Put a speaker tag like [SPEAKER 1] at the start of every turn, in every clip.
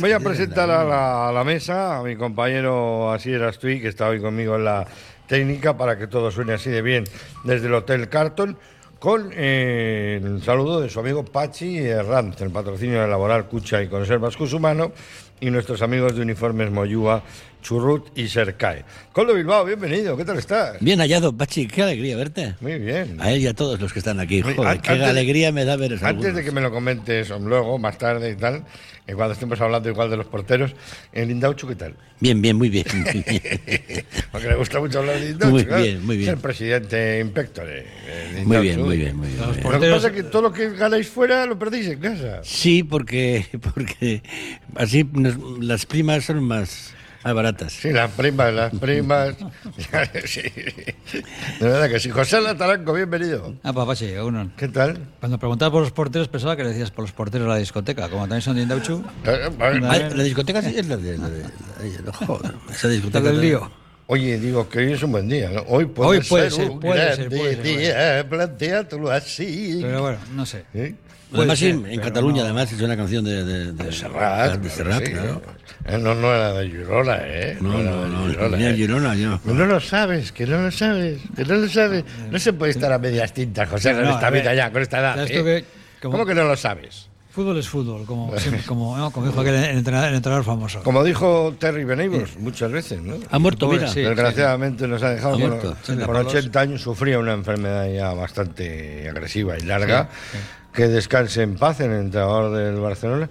[SPEAKER 1] Voy a presentar a la, a la mesa a mi compañero Asier Astuy, que está hoy conmigo en la técnica, para que todo suene así de bien desde el Hotel Carton, con eh, el saludo de su amigo Pachi Herranz, el patrocinio de Laboral Cucha y Conservas Cusumano, y nuestros amigos de Uniformes Moyúa, Churrut y Sercae. Coldo Bilbao, bienvenido, ¿qué tal estás?
[SPEAKER 2] Bien hallado, Pachi, qué alegría verte.
[SPEAKER 1] Muy bien.
[SPEAKER 2] A él y a todos los que están aquí. Joder, qué alegría me da ver eso.
[SPEAKER 1] Antes de que me lo comentes luego, más tarde y tal, eh, cuando estemos hablando igual de los porteros, en Lindauchu, ¿qué tal?
[SPEAKER 2] Bien, bien, muy bien.
[SPEAKER 1] Porque le gusta mucho hablar de Lindauchu.
[SPEAKER 2] Muy
[SPEAKER 1] claro.
[SPEAKER 2] bien, muy bien.
[SPEAKER 1] Es el presidente inspector de, de
[SPEAKER 2] muy bien, muy bien, muy bien. bien.
[SPEAKER 1] Lo que pasa es que todo lo que ganáis fuera lo perdéis en casa.
[SPEAKER 2] Sí, porque, porque así las primas son más, baratas.
[SPEAKER 1] Sí, las primas, las primas. sí. De verdad que sí. José Lataranco, bienvenido.
[SPEAKER 3] Ah, papá, sí, uno.
[SPEAKER 1] ¿Qué tal?
[SPEAKER 3] Cuando preguntabas por los porteros pensaba que le decías por los porteros de la discoteca, como también son de Indauchu.
[SPEAKER 1] Eh,
[SPEAKER 2] Ah, la discoteca sí es la de... La de, la de- joder, esa discoteca...
[SPEAKER 3] Del lío.
[SPEAKER 1] Oye, digo que hoy es un buen día, ¿no? Hoy puede,
[SPEAKER 3] Hoy puede
[SPEAKER 1] ser,
[SPEAKER 3] ser,
[SPEAKER 1] un
[SPEAKER 3] puede ser,
[SPEAKER 1] grande
[SPEAKER 3] puede ser,
[SPEAKER 1] día, plantéatelo así.
[SPEAKER 3] Pero bueno, no sé.
[SPEAKER 1] ¿Eh?
[SPEAKER 2] Además, sí,
[SPEAKER 3] ser,
[SPEAKER 2] en Cataluña,
[SPEAKER 3] no.
[SPEAKER 2] además, es una canción de... De, de,
[SPEAKER 1] Serrat,
[SPEAKER 2] de Serrat,
[SPEAKER 1] sí.
[SPEAKER 2] claro.
[SPEAKER 1] Eh, No, no era de Girona, ¿eh?
[SPEAKER 2] No, no, no, es
[SPEAKER 1] Girona, ¿eh?
[SPEAKER 2] Girona, yo.
[SPEAKER 1] Que no lo sabes, que no lo sabes, que no lo sabes. No se puede estar a medias tintas, José,
[SPEAKER 3] No,
[SPEAKER 1] con
[SPEAKER 3] no,
[SPEAKER 1] esta vida ya, con esta edad. ¿eh?
[SPEAKER 3] estuve como-
[SPEAKER 1] ¿Cómo que no lo sabes?
[SPEAKER 3] Fútbol es fútbol, como, siempre- como, ¿no? como dijo aquel entrenador, el entrenador famoso.
[SPEAKER 1] Como dijo Terry Benables muchas veces, ¿no?
[SPEAKER 2] Ha muerto,
[SPEAKER 3] Pobre,
[SPEAKER 2] mira.
[SPEAKER 3] sí.
[SPEAKER 1] Desgraciadamente nos ha dejado
[SPEAKER 2] Ha muerto.
[SPEAKER 3] Sí,
[SPEAKER 1] 80 años, sufría una enfermedad ya bastante agresiva y larga. Que descanse en paz en el entrenador del Barcelona,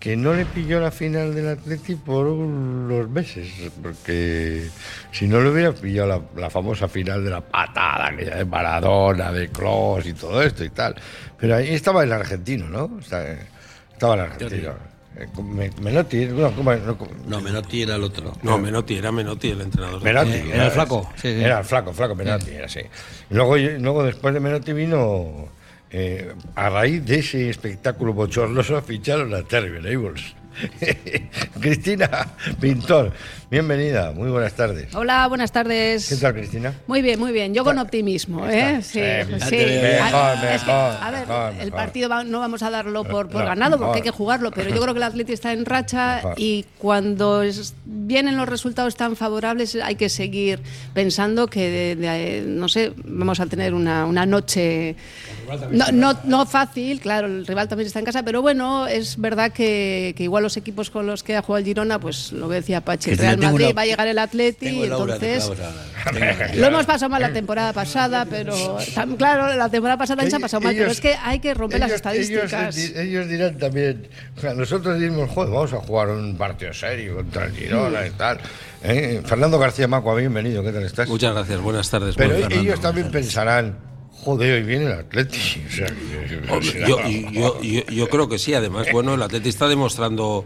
[SPEAKER 1] que no le pilló la final del Atleti por unos meses, porque si no le hubiera pillado la, la famosa final de la patada, aquella de Maradona, de Kroos y todo esto y tal. Pero ahí estaba el argentino, ¿no? Estaba el argentino. Eh, Me- Menotti, no. No,
[SPEAKER 2] Menotti era el otro.
[SPEAKER 4] No, Menotti, era Menotti el entrenador.
[SPEAKER 1] Menotti.
[SPEAKER 3] Eh, era el flaco, sí, sí.
[SPEAKER 1] Era el flaco, flaco Menotti, era así. Luego, luego después de Menotti vino, eh, a raíz de ese espectáculo bochornoso, ficharon a Terry Benables. Cristina Pintor, bienvenida, muy buenas tardes.
[SPEAKER 5] Hola, buenas tardes.
[SPEAKER 1] ¿Qué tal, Cristina?
[SPEAKER 5] Muy bien, muy bien. Yo con optimismo, ¿eh? Sí,
[SPEAKER 1] Sí,
[SPEAKER 5] sí.
[SPEAKER 1] mejor,
[SPEAKER 5] A- es que,
[SPEAKER 1] mejor,
[SPEAKER 5] a ver,
[SPEAKER 1] mejor,
[SPEAKER 5] el partido va- no vamos a darlo por, por
[SPEAKER 1] No,
[SPEAKER 5] ganado porque hay que jugarlo, pero yo creo que el Atleti está en racha y cuando es- vienen los resultados tan favorables hay que seguir pensando que, de- de- no sé, vamos a tener una, una noche no, no, no fácil, claro, el rival también está en casa, pero bueno, es verdad que, que igual los equipos con los que ha jugado el Girona, pues lo que decía Pachi,
[SPEAKER 2] Cristina,
[SPEAKER 5] Real
[SPEAKER 2] tengo
[SPEAKER 5] Madrid
[SPEAKER 2] una-
[SPEAKER 5] va a llegar el Atleti,
[SPEAKER 2] el
[SPEAKER 5] entonces... Lo hemos pasado mal la temporada pasada, pero claro, la temporada pasada también se ha pasado mal, pero es que hay que romper las estadísticas.
[SPEAKER 1] Ellos, di- ellos dirán también, o sea, nosotros dimos, joder, vamos a jugar un partido serio contra el Girona y tal. ¿eh? Fernando García Macua, bienvenido, ¿qué tal estás?
[SPEAKER 4] Muchas gracias, buenas tardes.
[SPEAKER 1] Pero
[SPEAKER 4] buen Fernando.
[SPEAKER 1] ellos también pensarán, joder, hoy viene el Atleti. O sea, que-
[SPEAKER 4] Hombre, Yo, yo, yo, yo creo que sí, además, bueno, el Atleti está demostrando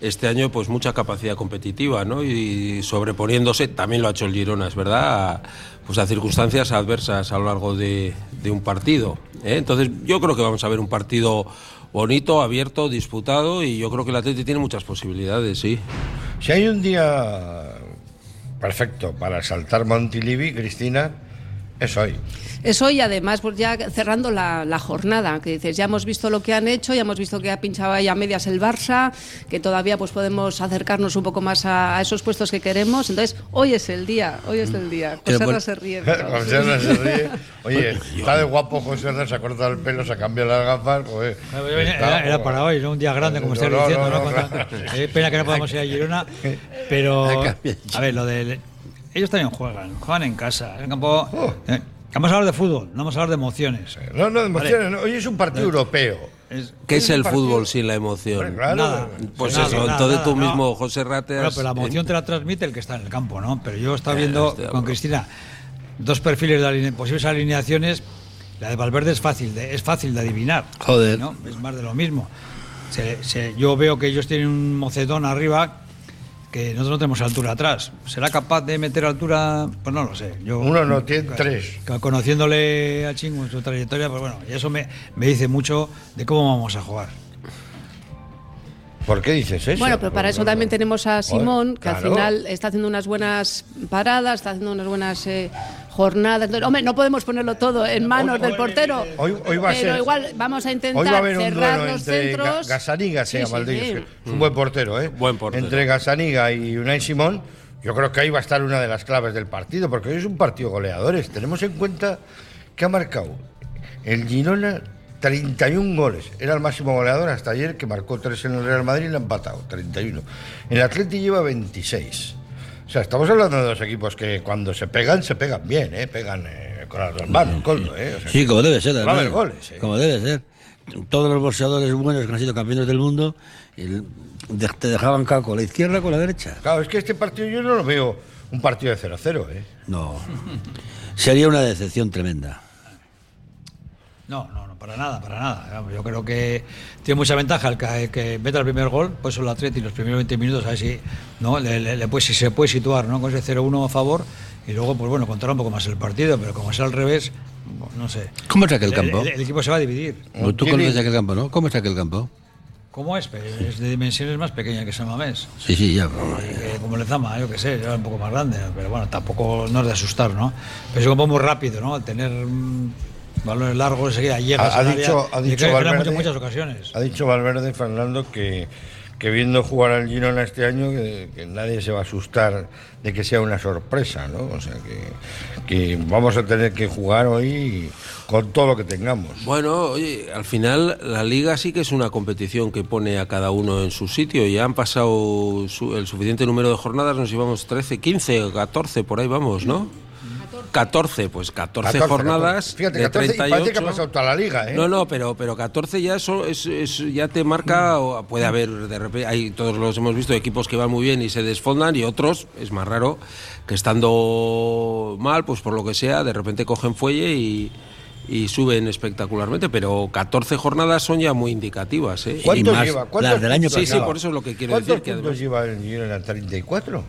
[SPEAKER 4] este año pues mucha capacidad competitiva, ¿no? Y sobreponiéndose, también lo ha hecho el Girona, es verdad, a, pues a circunstancias adversas a lo largo de, de un partido. ¿eh? Entonces, yo creo que vamos a ver un partido bonito, abierto, disputado, y yo creo que el Atleti tiene muchas posibilidades, sí.
[SPEAKER 1] Si hay un día perfecto para saltar Montilivi, Cristina, es hoy.
[SPEAKER 5] Eso y además, pues ya cerrando la, la jornada, que dices, ya hemos visto lo que han hecho, ya hemos visto que ha pinchado ahí a medias el Barça, que todavía pues podemos acercarnos un poco más a, a esos puestos que queremos. Entonces, hoy es el día, hoy es el día. José
[SPEAKER 2] bueno-
[SPEAKER 5] se ríe.
[SPEAKER 1] José Herrera se ríe. Oye, está de guapo José se ha cortado el pelo, se ha cambiado las gafas. Está,
[SPEAKER 3] Era, para hoy, ¿no? un día grande, como
[SPEAKER 1] No,
[SPEAKER 3] estáis
[SPEAKER 1] no,
[SPEAKER 3] diciendo.
[SPEAKER 1] no,
[SPEAKER 3] ¿no?
[SPEAKER 1] no.
[SPEAKER 3] Eh, pena que no podamos ir a Girona, pero. A ver, lo de. Ellos también juegan, juegan en casa. En el campo.
[SPEAKER 1] Oh.
[SPEAKER 3] eh, vamos a hablar de fútbol, no vamos a hablar de emociones.
[SPEAKER 1] No, no, de emociones, no. Hoy es un partido europeo.
[SPEAKER 3] Es-
[SPEAKER 4] ¿Qué es el
[SPEAKER 1] partido-
[SPEAKER 4] fútbol sin la emoción?
[SPEAKER 1] claro.
[SPEAKER 3] Nada.
[SPEAKER 4] Pues
[SPEAKER 3] Nada,
[SPEAKER 4] eso,
[SPEAKER 3] nada,
[SPEAKER 4] entonces tú
[SPEAKER 3] no.
[SPEAKER 4] mismo, José Rates...
[SPEAKER 3] Bueno, pero la emoción te la transmite el que está en el campo, ¿no? Pero yo estaba
[SPEAKER 4] Eh,
[SPEAKER 3] viendo con. Cristina dos perfiles de aline- posibles alineaciones. La de Valverde es fácil de, es fácil de adivinar.
[SPEAKER 2] Joder.
[SPEAKER 3] ¿no? Es más de lo mismo. Se- se- yo veo que ellos tienen un mocetón arriba que nosotros no tenemos altura atrás. ¿Será capaz de meter altura? Pues no lo sé. Yo,
[SPEAKER 1] Uno no tiene tres.
[SPEAKER 3] Conociéndole a Chingo en su trayectoria, pues bueno, y eso me, me dice mucho de cómo vamos a jugar.
[SPEAKER 1] ¿Por qué dices eso?
[SPEAKER 5] Bueno, pero para eso también tenemos a Simón, que al final está haciendo unas buenas paradas, está haciendo unas buenas eh, jornadas. Hombre, no podemos ponerlo todo en manos del portero.
[SPEAKER 1] Hoy, hoy va a
[SPEAKER 5] pero
[SPEAKER 1] ser.
[SPEAKER 5] igual vamos a
[SPEAKER 1] Hoy va a
[SPEAKER 5] intentar
[SPEAKER 1] haber un
[SPEAKER 5] cerrar
[SPEAKER 1] duelo
[SPEAKER 5] los
[SPEAKER 1] entre
[SPEAKER 5] centros.
[SPEAKER 1] Ga- Gasaniga, se llama el de ellos, un buen portero, ¿eh?
[SPEAKER 4] Buen portero.
[SPEAKER 1] Entre Gasaniga y Unai Simón, yo creo que ahí va a estar una de las claves del partido, porque hoy es un partido goleadores. Tenemos en cuenta que ha marcado el Girona 31 goles. Era el máximo goleador hasta ayer, que marcó 3 en el Real Madrid y le ha empatado, 31. El Atleti lleva 26. O sea, estamos hablando de dos equipos que cuando se pegan, se pegan bien, ¿eh? Pegan eh, con las dos manos, coldo, ¿eh? O sea,
[SPEAKER 2] Sí, como debe ser.
[SPEAKER 1] Va a
[SPEAKER 2] además.
[SPEAKER 1] haber goles, ¿eh?
[SPEAKER 2] Como debe ser. Todos los boxeadores buenos que han sido campeones del mundo te dejaban caco con la izquierda o con la derecha.
[SPEAKER 1] Claro, es que este partido yo no lo veo un partido de 0-0, ¿eh?
[SPEAKER 2] No. Sería una decepción tremenda.
[SPEAKER 3] No, no, no, para nada, para nada. Yo creo que tiene mucha ventaja el que, el que meta el primer gol, pues el Atleti los primeros 20 minutos, a ver si, ¿no? le, le- le puede- si se puede situar ¿no? con ese 0-1 a favor y luego, pues bueno, controlar un poco más el partido, pero como es al revés, no sé.
[SPEAKER 2] ¿Cómo es aquel
[SPEAKER 3] El-
[SPEAKER 2] campo?
[SPEAKER 3] El, el equipo se va a dividir.
[SPEAKER 2] Tú
[SPEAKER 1] ¿Quién
[SPEAKER 2] conoces
[SPEAKER 1] es?
[SPEAKER 2] aquel campo, ¿no? ¿Cómo es aquel campo?
[SPEAKER 3] ¿Cómo es? Es de dimensiones más pequeñas que San Mamés.
[SPEAKER 2] Sí, sí, ya.
[SPEAKER 3] Y que como Lezama, yo qué sé, era un poco más grande, pero bueno, tampoco no es de asustar, ¿no? Pero es un muy rápido, ¿no? Al tener mm, balones largos, enseguida llegas
[SPEAKER 1] Ha- ha
[SPEAKER 3] área
[SPEAKER 1] dicho- ha dicho Valverde-
[SPEAKER 3] muchas, muchas ocasiones.
[SPEAKER 1] Ha dicho Valverde, Fernando, que, que viendo jugar al Girona este año, que, que nadie se va a asustar de que sea una sorpresa, ¿no? O sea, que, que vamos a tener que jugar hoy con todo lo que tengamos.
[SPEAKER 4] Bueno, oye, al final la liga sí que es una competición que pone a cada uno en su sitio. Ya han pasado su- el suficiente número de jornadas, nos llevamos 13, 15 o 14, por ahí vamos, ¿no? 14, pues 14,
[SPEAKER 1] 14,
[SPEAKER 4] jornadas.
[SPEAKER 1] 14. Fíjate,
[SPEAKER 4] de
[SPEAKER 1] 14 y parece que ha
[SPEAKER 4] 38.
[SPEAKER 1] pasado toda la liga, ¿eh?
[SPEAKER 4] No, no, pero, pero 14 ya eso es, es- ya te marca, o puede haber de repente, hay, todos los hemos visto equipos que van muy bien y se desfondan y otros, es más raro, que estando mal, pues por lo que sea, de repente cogen fuelle y, y suben espectacularmente, pero 14 jornadas son ya muy indicativas, ¿eh?
[SPEAKER 1] ¿Cuántos
[SPEAKER 2] más
[SPEAKER 1] lleva? ¿Cuántos
[SPEAKER 2] las del año
[SPEAKER 1] puntos
[SPEAKER 4] Sí, sí,
[SPEAKER 1] lleva?
[SPEAKER 4] por eso es lo que quiero
[SPEAKER 1] ¿Cuántos
[SPEAKER 4] decir, además-
[SPEAKER 1] lleva el Girona? ¿34?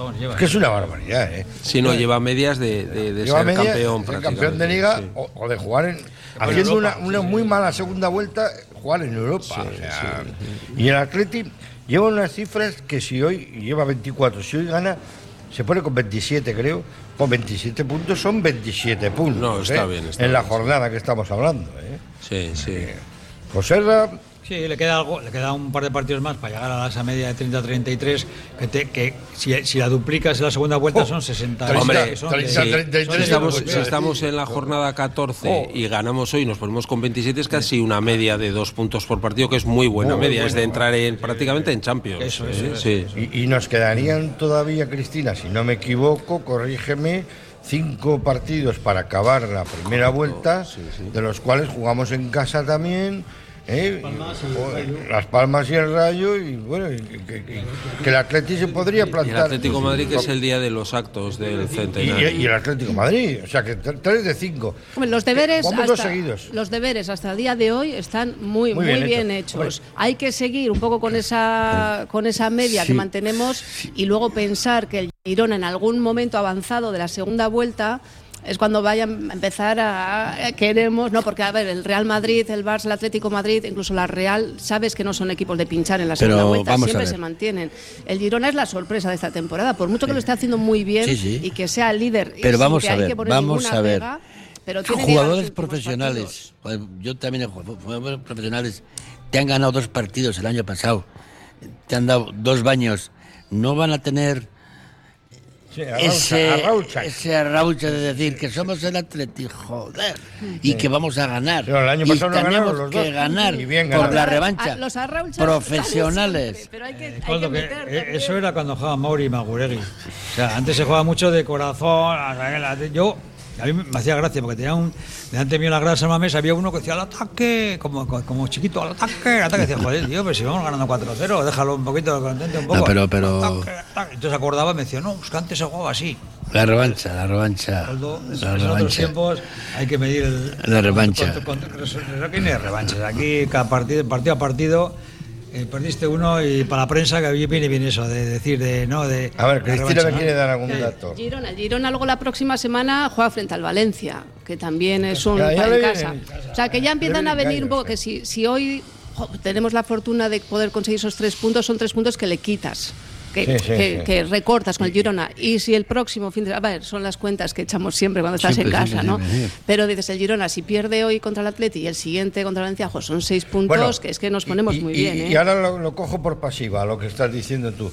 [SPEAKER 3] Un montón lleva.
[SPEAKER 1] Es que es una barbaridad, ¿eh?
[SPEAKER 4] Si no, lleva medias de, de- de
[SPEAKER 1] Lleva
[SPEAKER 4] ser campeón
[SPEAKER 1] de ser campeón de
[SPEAKER 4] prácticamente,
[SPEAKER 1] liga
[SPEAKER 4] sí.
[SPEAKER 1] o, o de jugar en haciendo
[SPEAKER 3] Europa,
[SPEAKER 1] una, una muy mala segunda vuelta jugar en Europa o sea, y el Atleti lleva unas cifras que si hoy lleva 24 si hoy gana se pone con 27 creo pues 27 puntos son 27 puntos
[SPEAKER 4] No, está
[SPEAKER 1] ¿eh?
[SPEAKER 4] bien, está
[SPEAKER 1] en la jornada que estamos hablando ¿eh?
[SPEAKER 4] Sí, sí.
[SPEAKER 1] Joserra
[SPEAKER 3] Sí, le queda algo, le queda un par de partidos más para llegar a esa media de 30-33, que, te- que si, si la duplicas en la segunda vuelta
[SPEAKER 1] Oh,
[SPEAKER 3] son 60.
[SPEAKER 1] 30,
[SPEAKER 3] Hombre, son de-
[SPEAKER 1] 30,
[SPEAKER 3] son de-
[SPEAKER 1] 33,
[SPEAKER 3] son
[SPEAKER 4] Si estamos, si en la jornada 14
[SPEAKER 1] Oh.
[SPEAKER 4] y ganamos hoy, nos ponemos con 27, es casi una media de dos puntos por partido, que es muy buena
[SPEAKER 1] Muy
[SPEAKER 4] media, es de entrar en prácticamente en Champions.
[SPEAKER 3] Eso,
[SPEAKER 4] ¿eh?
[SPEAKER 3] eso, eso,
[SPEAKER 4] Sí.
[SPEAKER 1] Y, y nos quedarían todavía, Cristina, si no me equivoco, corrígeme, cinco partidos para acabar la primera vuelta, de los cuales jugamos en casa también. ¿Eh? Las Palmas y el Rayo, y bueno, y que, que- que el Atleti se podría
[SPEAKER 4] Y el
[SPEAKER 1] plantar.
[SPEAKER 4] Atlético Madrid, que es el día de los actos del
[SPEAKER 1] Y,
[SPEAKER 4] centenario.
[SPEAKER 1] y el Atlético Madrid, o sea que tre- tres de cinco.
[SPEAKER 5] Hombre, los deberes
[SPEAKER 1] dos
[SPEAKER 5] hasta,
[SPEAKER 1] seguidos.
[SPEAKER 5] los deberes hasta el día de hoy están muy
[SPEAKER 1] Muy
[SPEAKER 5] muy,
[SPEAKER 1] bien
[SPEAKER 5] bien,
[SPEAKER 1] hechos.
[SPEAKER 5] Hay que seguir un poco con esa con esa media
[SPEAKER 2] Sí.
[SPEAKER 5] que mantenemos y luego pensar que el Girona en algún momento avanzado de la segunda vuelta es cuando vayan a empezar a, a- queremos no porque a ver el Real Madrid el Barça el Atlético Madrid incluso la Real sabes que no son equipos de pinchar en la
[SPEAKER 2] Pero
[SPEAKER 5] segunda vuelta
[SPEAKER 2] vamos a
[SPEAKER 5] siempre se mantienen. El Girona es la sorpresa de esta temporada por mucho que lo esté haciendo muy bien
[SPEAKER 2] Sí, sí.
[SPEAKER 5] y que sea líder y
[SPEAKER 2] Pero vamos a ver, vamos a ver.
[SPEAKER 5] pero a
[SPEAKER 2] Jugadores profesionales, yo también he jugado, jugadores profesionales, te han ganado dos partidos el año pasado, te han dado dos baños, no van a tener
[SPEAKER 1] Sí, arraucha,
[SPEAKER 2] ese,
[SPEAKER 1] arraucha.
[SPEAKER 2] ese arraucha de decir que somos el Atleti, joder, y que vamos a ganar.
[SPEAKER 1] Pero el año
[SPEAKER 2] y
[SPEAKER 1] pasado no ganaron
[SPEAKER 2] tenemos
[SPEAKER 1] los
[SPEAKER 2] que
[SPEAKER 1] dos.
[SPEAKER 2] ganar
[SPEAKER 1] Y bien
[SPEAKER 2] por la revancha.
[SPEAKER 5] los arrauchas
[SPEAKER 2] Profesionales.
[SPEAKER 5] Pero hay que, hay que
[SPEAKER 3] que, eh,
[SPEAKER 5] también.
[SPEAKER 3] eso era cuando jugaba Mauri y Maguregui. O sea, antes se jugaba mucho de corazón. Yo, a mí me hacía gracia porque tenía un. Delante mío en la grada de San Mamés había uno que decía al ataque, como, como, chiquito, al ataque, al ataque. Decía, joder, tío, pero si vamos ganando 4-0, déjalo un poquito, contente un poco.
[SPEAKER 2] No, pero- pero-
[SPEAKER 3] Ataque, ataque. Entonces acordaba y me decía, no, es que antes se jugaba así.
[SPEAKER 2] La revancha, la revancha.
[SPEAKER 3] Aldo,
[SPEAKER 2] La
[SPEAKER 3] en otros
[SPEAKER 2] revancha.
[SPEAKER 3] tiempos hay que medir el,
[SPEAKER 2] La revancha.
[SPEAKER 3] con- con- con- Aquí no hay revanchas. Aquí cada partido, partido a partido eh, perdiste uno y para la prensa que viene bien eso de decir de no de.
[SPEAKER 1] A ver, Cristina
[SPEAKER 3] revancha,
[SPEAKER 1] me
[SPEAKER 3] ¿no?
[SPEAKER 1] quiere dar algún dato.
[SPEAKER 5] Girona, el Girona luego la próxima semana juega frente al Valencia, que también es un
[SPEAKER 1] Ya, ya
[SPEAKER 5] en casa. O sea, que ya empiezan a venir un poco que si, si hoy jo, tenemos la fortuna de poder conseguir esos tres puntos, son tres puntos que le quitas que,
[SPEAKER 1] Sí, sí,
[SPEAKER 5] que-
[SPEAKER 1] sí.
[SPEAKER 5] que recortas con el Girona. Y si el próximo fin de a ver, son las cuentas que echamos siempre cuando estás
[SPEAKER 2] Siempre,
[SPEAKER 5] en
[SPEAKER 2] siempre,
[SPEAKER 5] casa, ¿no?
[SPEAKER 2] siempre.
[SPEAKER 5] Pero dices, el Girona, si pierde hoy contra el Atleti y el siguiente contra el Valencia, jo, son seis puntos,
[SPEAKER 1] Bueno,
[SPEAKER 5] que es que nos ponemos
[SPEAKER 1] y-
[SPEAKER 5] muy
[SPEAKER 1] y-
[SPEAKER 5] bien,
[SPEAKER 1] Y
[SPEAKER 5] ¿eh?
[SPEAKER 1] ahora lo, lo cojo por pasiva, lo que estás diciendo tú.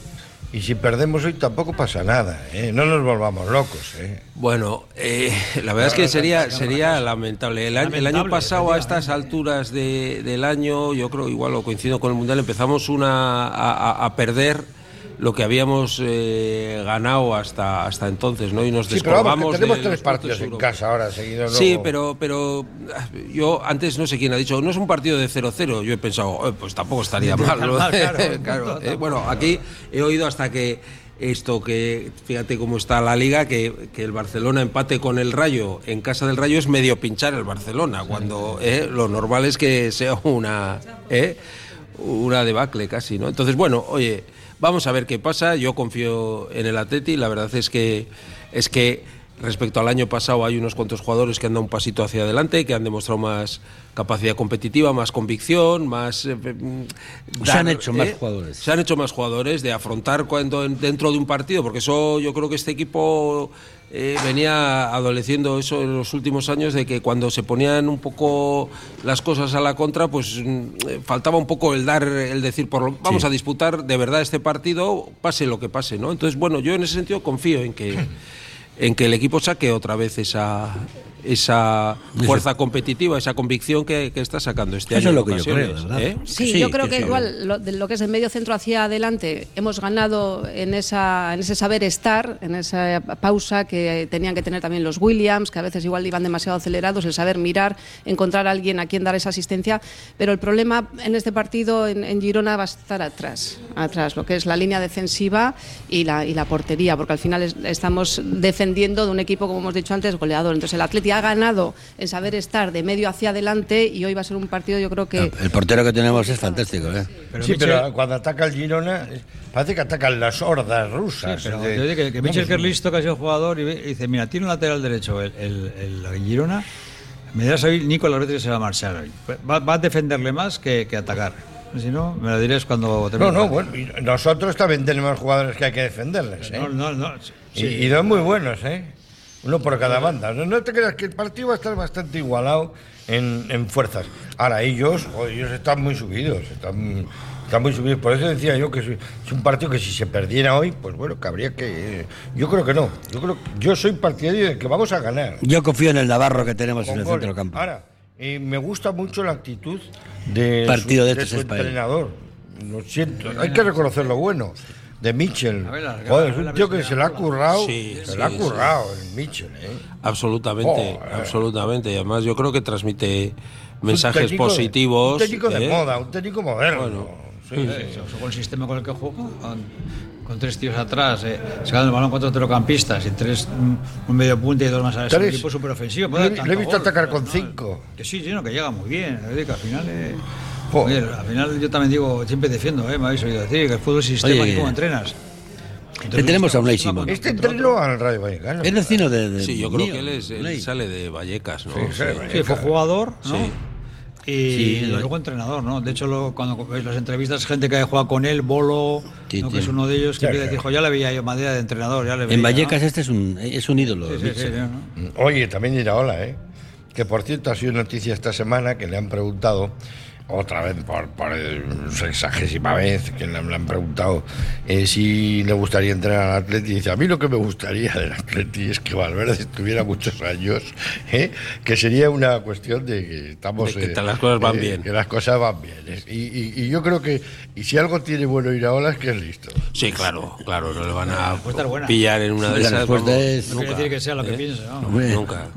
[SPEAKER 1] Y si perdemos hoy tampoco pasa nada, ¿eh? No nos volvamos locos, ¿eh?
[SPEAKER 4] Bueno, eh, la verdad es que sería sería lamentable. El año, el año
[SPEAKER 3] Lamentable,
[SPEAKER 4] pasado, a estas alturas de- del año, yo creo, igual lo coincido con el Mundial, empezamos una, a perder lo que habíamos eh, ganado hasta, hasta entonces, ¿no? Y nos
[SPEAKER 1] Sí, pero vamos, que tenemos
[SPEAKER 4] de
[SPEAKER 1] tres partidos en casa ahora seguidos.
[SPEAKER 4] Sí,
[SPEAKER 1] luego.
[SPEAKER 4] pero, pero yo antes no sé quién ha dicho, no es un partido de 0-0. Yo he pensado, "Eh, pues tampoco estaría mal. ¿no?
[SPEAKER 3] mal, claro.
[SPEAKER 4] Claro, eh, bueno, aquí he oído hasta que esto que, fíjate cómo está la liga, que, que el Barcelona empate con el Rayo en casa del Rayo es medio pinchar el Barcelona, cuando eh, lo normal es que sea una, eh, una debacle casi, ¿no? Entonces, bueno, oye, vamos a ver qué pasa. Yo confío en el Atleti. La verdad es que es que respecto al año pasado hay unos cuantos jugadores que han dado un pasito hacia adelante, que han demostrado más capacidad competitiva, más convicción, más eh, mm,
[SPEAKER 2] Se han hecho más jugadores.
[SPEAKER 4] Se han hecho más jugadores de afrontar cuando en- dentro de un partido, porque eso yo creo que este equipo eh, venía adoleciendo eso en los últimos años de que cuando se ponían un poco las cosas a la contra, pues mm, eh, faltaba un poco el dar, el decir, por lo- vamos a disputar de verdad este partido, pase lo que pase, ¿no? Entonces, bueno, yo en ese sentido confío en que en que el equipo saque otra vez esa esa fuerza competitiva, esa convicción que, que está sacando este
[SPEAKER 2] Eso
[SPEAKER 4] año.
[SPEAKER 2] es lo que yo creo, ¿verdad?
[SPEAKER 4] ¿eh?
[SPEAKER 5] Sí, yo creo
[SPEAKER 2] que
[SPEAKER 5] igual lo, de lo que es el medio centro hacia adelante hemos ganado en esa en ese saber estar, en esa pausa que tenían que tener también los Williams, que a veces igual iban demasiado acelerados, el saber mirar, encontrar a alguien a quien dar esa asistencia, pero el problema en este partido en, en Girona va a estar atrás, atrás, lo que es la línea defensiva y la, y la portería, porque al final es- estamos defendiendo de un equipo, como hemos dicho antes, goleador. Entonces el Atleti ha ganado en saber estar de medio hacia adelante y hoy va a ser un partido, yo creo que...
[SPEAKER 2] El portero que tenemos es fantástico, ¿eh?
[SPEAKER 3] Pero
[SPEAKER 1] sí,
[SPEAKER 3] Michel-
[SPEAKER 1] pero cuando ataca el Girona, parece que atacan las hordas rusas.
[SPEAKER 3] Pero
[SPEAKER 1] de-
[SPEAKER 3] yo que, que Michel, que es listo, que ha sido jugador, y, y dice, mira, tiene un lateral derecho el, el, el Girona, me dirás hoy, Nico Larrete que se va a marchar hoy. Va, va a defenderle más que, que atacar. Si no, me lo diréis cuando termine.
[SPEAKER 1] No, no, bueno, y nosotros también tenemos jugadores que hay que defenderles, ¿eh?
[SPEAKER 3] No, no, no,
[SPEAKER 1] Y-
[SPEAKER 3] sí.
[SPEAKER 1] Y, dos muy buenos, ¿eh? Uno por cada banda. No, te creas que el partido va a estar bastante igualado en, en fuerzas. Ahora, ellos, ellos están muy subidos, están, están muy subidos. Por eso decía yo que es, un partido que si se perdiera hoy, pues bueno, que habría que... yo creo que no. Yo creo yo soy partidario de que vamos a ganar.
[SPEAKER 2] Yo confío en el Navarro que tenemos en el
[SPEAKER 1] goles.
[SPEAKER 2] centro del campo.
[SPEAKER 1] Ahora, eh, me gusta mucho la actitud de
[SPEAKER 2] Partido
[SPEAKER 1] su,
[SPEAKER 2] de estos
[SPEAKER 1] su
[SPEAKER 2] es para él.
[SPEAKER 1] entrenador. Lo siento, hay que reconocer lo bueno de Mitchell.
[SPEAKER 3] A ver, la-
[SPEAKER 1] Joder,
[SPEAKER 3] a
[SPEAKER 1] es
[SPEAKER 3] la
[SPEAKER 1] un tío que se le ha
[SPEAKER 3] la
[SPEAKER 1] currado,
[SPEAKER 4] Sí,
[SPEAKER 1] se
[SPEAKER 4] sí,
[SPEAKER 1] le ha
[SPEAKER 4] sí.
[SPEAKER 1] currado el Mitchell, ¿eh?
[SPEAKER 4] Absolutamente,
[SPEAKER 1] Joder.
[SPEAKER 4] absolutamente. Y además yo creo que transmite mensajes
[SPEAKER 1] Un técnico
[SPEAKER 4] positivos.
[SPEAKER 1] Un técnico de
[SPEAKER 4] ¿eh?
[SPEAKER 1] moda, un técnico moderno.
[SPEAKER 4] Bueno.
[SPEAKER 1] sí, sí.
[SPEAKER 3] el sistema con el que juega, con, con tres tíos atrás, eh, sacando el balón contra centrocampistas y tres, un, un medio punta y dos más atrás. Es un
[SPEAKER 1] Tres.
[SPEAKER 3] equipo súper ofensivo.
[SPEAKER 1] Le he- le he visto atacar con cinco.
[SPEAKER 3] Que sí, sí, no, que llega muy bien. es decir, que al final. eh. Oye, al final yo también digo, siempre defiendo, eh, me habéis oído decir, que el fútbol es sistema
[SPEAKER 2] Oye,
[SPEAKER 3] y cómo entrenas.
[SPEAKER 2] le tenemos a Unai Simón.
[SPEAKER 1] Este entrenó al Rayo Vallecano.
[SPEAKER 2] Es vecino de, de-
[SPEAKER 4] Sí, yo creo
[SPEAKER 2] mío,
[SPEAKER 4] que él, es, él sale de Vallecas, ¿no?
[SPEAKER 1] Sí,
[SPEAKER 4] Sí.
[SPEAKER 1] sí.
[SPEAKER 3] Sí, fue jugador, ¿no?
[SPEAKER 4] Sí.
[SPEAKER 3] Y luego entrenador, ¿no? De hecho, lo- cuando ves las entrevistas, gente que ha jugado con él, Bolo,
[SPEAKER 2] Sí,
[SPEAKER 3] ¿no? que es uno de ellos, que
[SPEAKER 1] Sí,
[SPEAKER 3] empieza a
[SPEAKER 1] sí.
[SPEAKER 3] decir, "Jo, ya le veía yo madera de entrenador, ya le veía.
[SPEAKER 2] En
[SPEAKER 3] ¿no?".
[SPEAKER 2] Vallecas este es un, es un ídolo.
[SPEAKER 3] Sí, sí, sí,
[SPEAKER 2] Mitchell.
[SPEAKER 3] sí, ¿no?
[SPEAKER 1] Oye, también Iraola, ¿eh? Que por cierto ha sido noticia esta semana que le han preguntado, otra vez por, por sexagésima vez, que le, le han preguntado eh, si le gustaría entrenar al Atleti. Y dice, a mí lo que me gustaría del Atleti es que Valverde estuviera muchos años, ¿eh? que sería una cuestión de que estamos...
[SPEAKER 4] De que
[SPEAKER 1] eh,
[SPEAKER 4] las cosas van
[SPEAKER 1] eh,
[SPEAKER 4] bien.
[SPEAKER 1] Que las cosas van bien. ¿eh? Y, y- y yo creo que, y si algo tiene bueno Iraola es que es listo.
[SPEAKER 4] Sí, claro, claro, no le van a
[SPEAKER 3] respuesta
[SPEAKER 4] pillar en una de
[SPEAKER 2] La
[SPEAKER 4] esas.
[SPEAKER 2] respuesta
[SPEAKER 4] vamos,
[SPEAKER 2] es-
[SPEAKER 3] No quiere
[SPEAKER 4] nunca,
[SPEAKER 3] decir que sea lo que piensa, ¿no?
[SPEAKER 4] Nunca.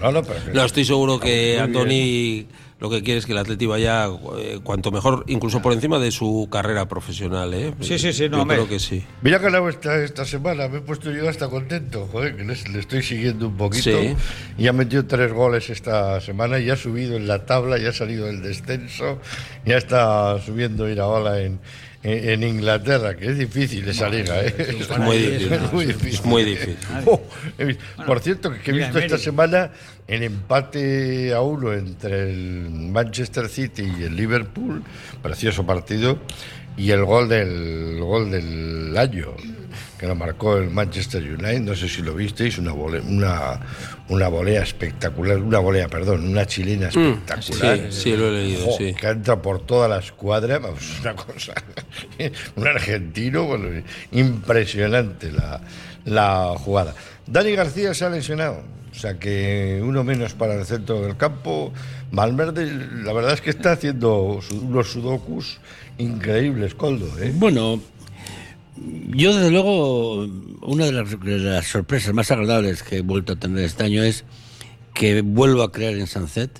[SPEAKER 1] No, no, pero que-
[SPEAKER 4] No, estoy seguro que Antoni lo que quiere es que el Atleti vaya eh, cuanto mejor, incluso por encima de su carrera profesional, ¿eh?
[SPEAKER 3] Sí, sí, sí, no,
[SPEAKER 4] Yo creo que sí.
[SPEAKER 1] Mira que ganado esta, esta semana, me he puesto yo hasta contento, joder, que les- le, estoy siguiendo un poquito.
[SPEAKER 4] Sí.
[SPEAKER 1] Y ha metido tres goles esta semana y ha subido en la tabla, ya ha salido del descenso, ya está subiendo Iraola en, en, Inglaterra, que es difícil esa liga, ¿eh?
[SPEAKER 4] Es muy difícil.
[SPEAKER 1] Es muy difícil.
[SPEAKER 4] Es muy difícil.
[SPEAKER 1] Oh, por cierto, que, he visto esta semana el empate a uno entre el Manchester City y el Liverpool, precioso partido, y el gol del gol del año que lo marcó el Manchester United, no sé si lo visteis, una volea, una, una volea espectacular, una volea, perdón, una chilena espectacular.
[SPEAKER 4] sí, sí, lo he leído,
[SPEAKER 1] Jo,
[SPEAKER 4] sí.
[SPEAKER 1] Que entra por toda la escuadra, una cosa, un argentino, bueno, impresionante la, la jugada. Dani García se ha lesionado, o sea que uno menos para el centro del campo. Valverde, la verdad es que está haciendo unos sudokus increíbles, Coldo, ¿eh?
[SPEAKER 2] Bueno, yo desde luego, una de las, sorpresas más agradables que he vuelto a tener este año es que vuelvo a creer en Sancet,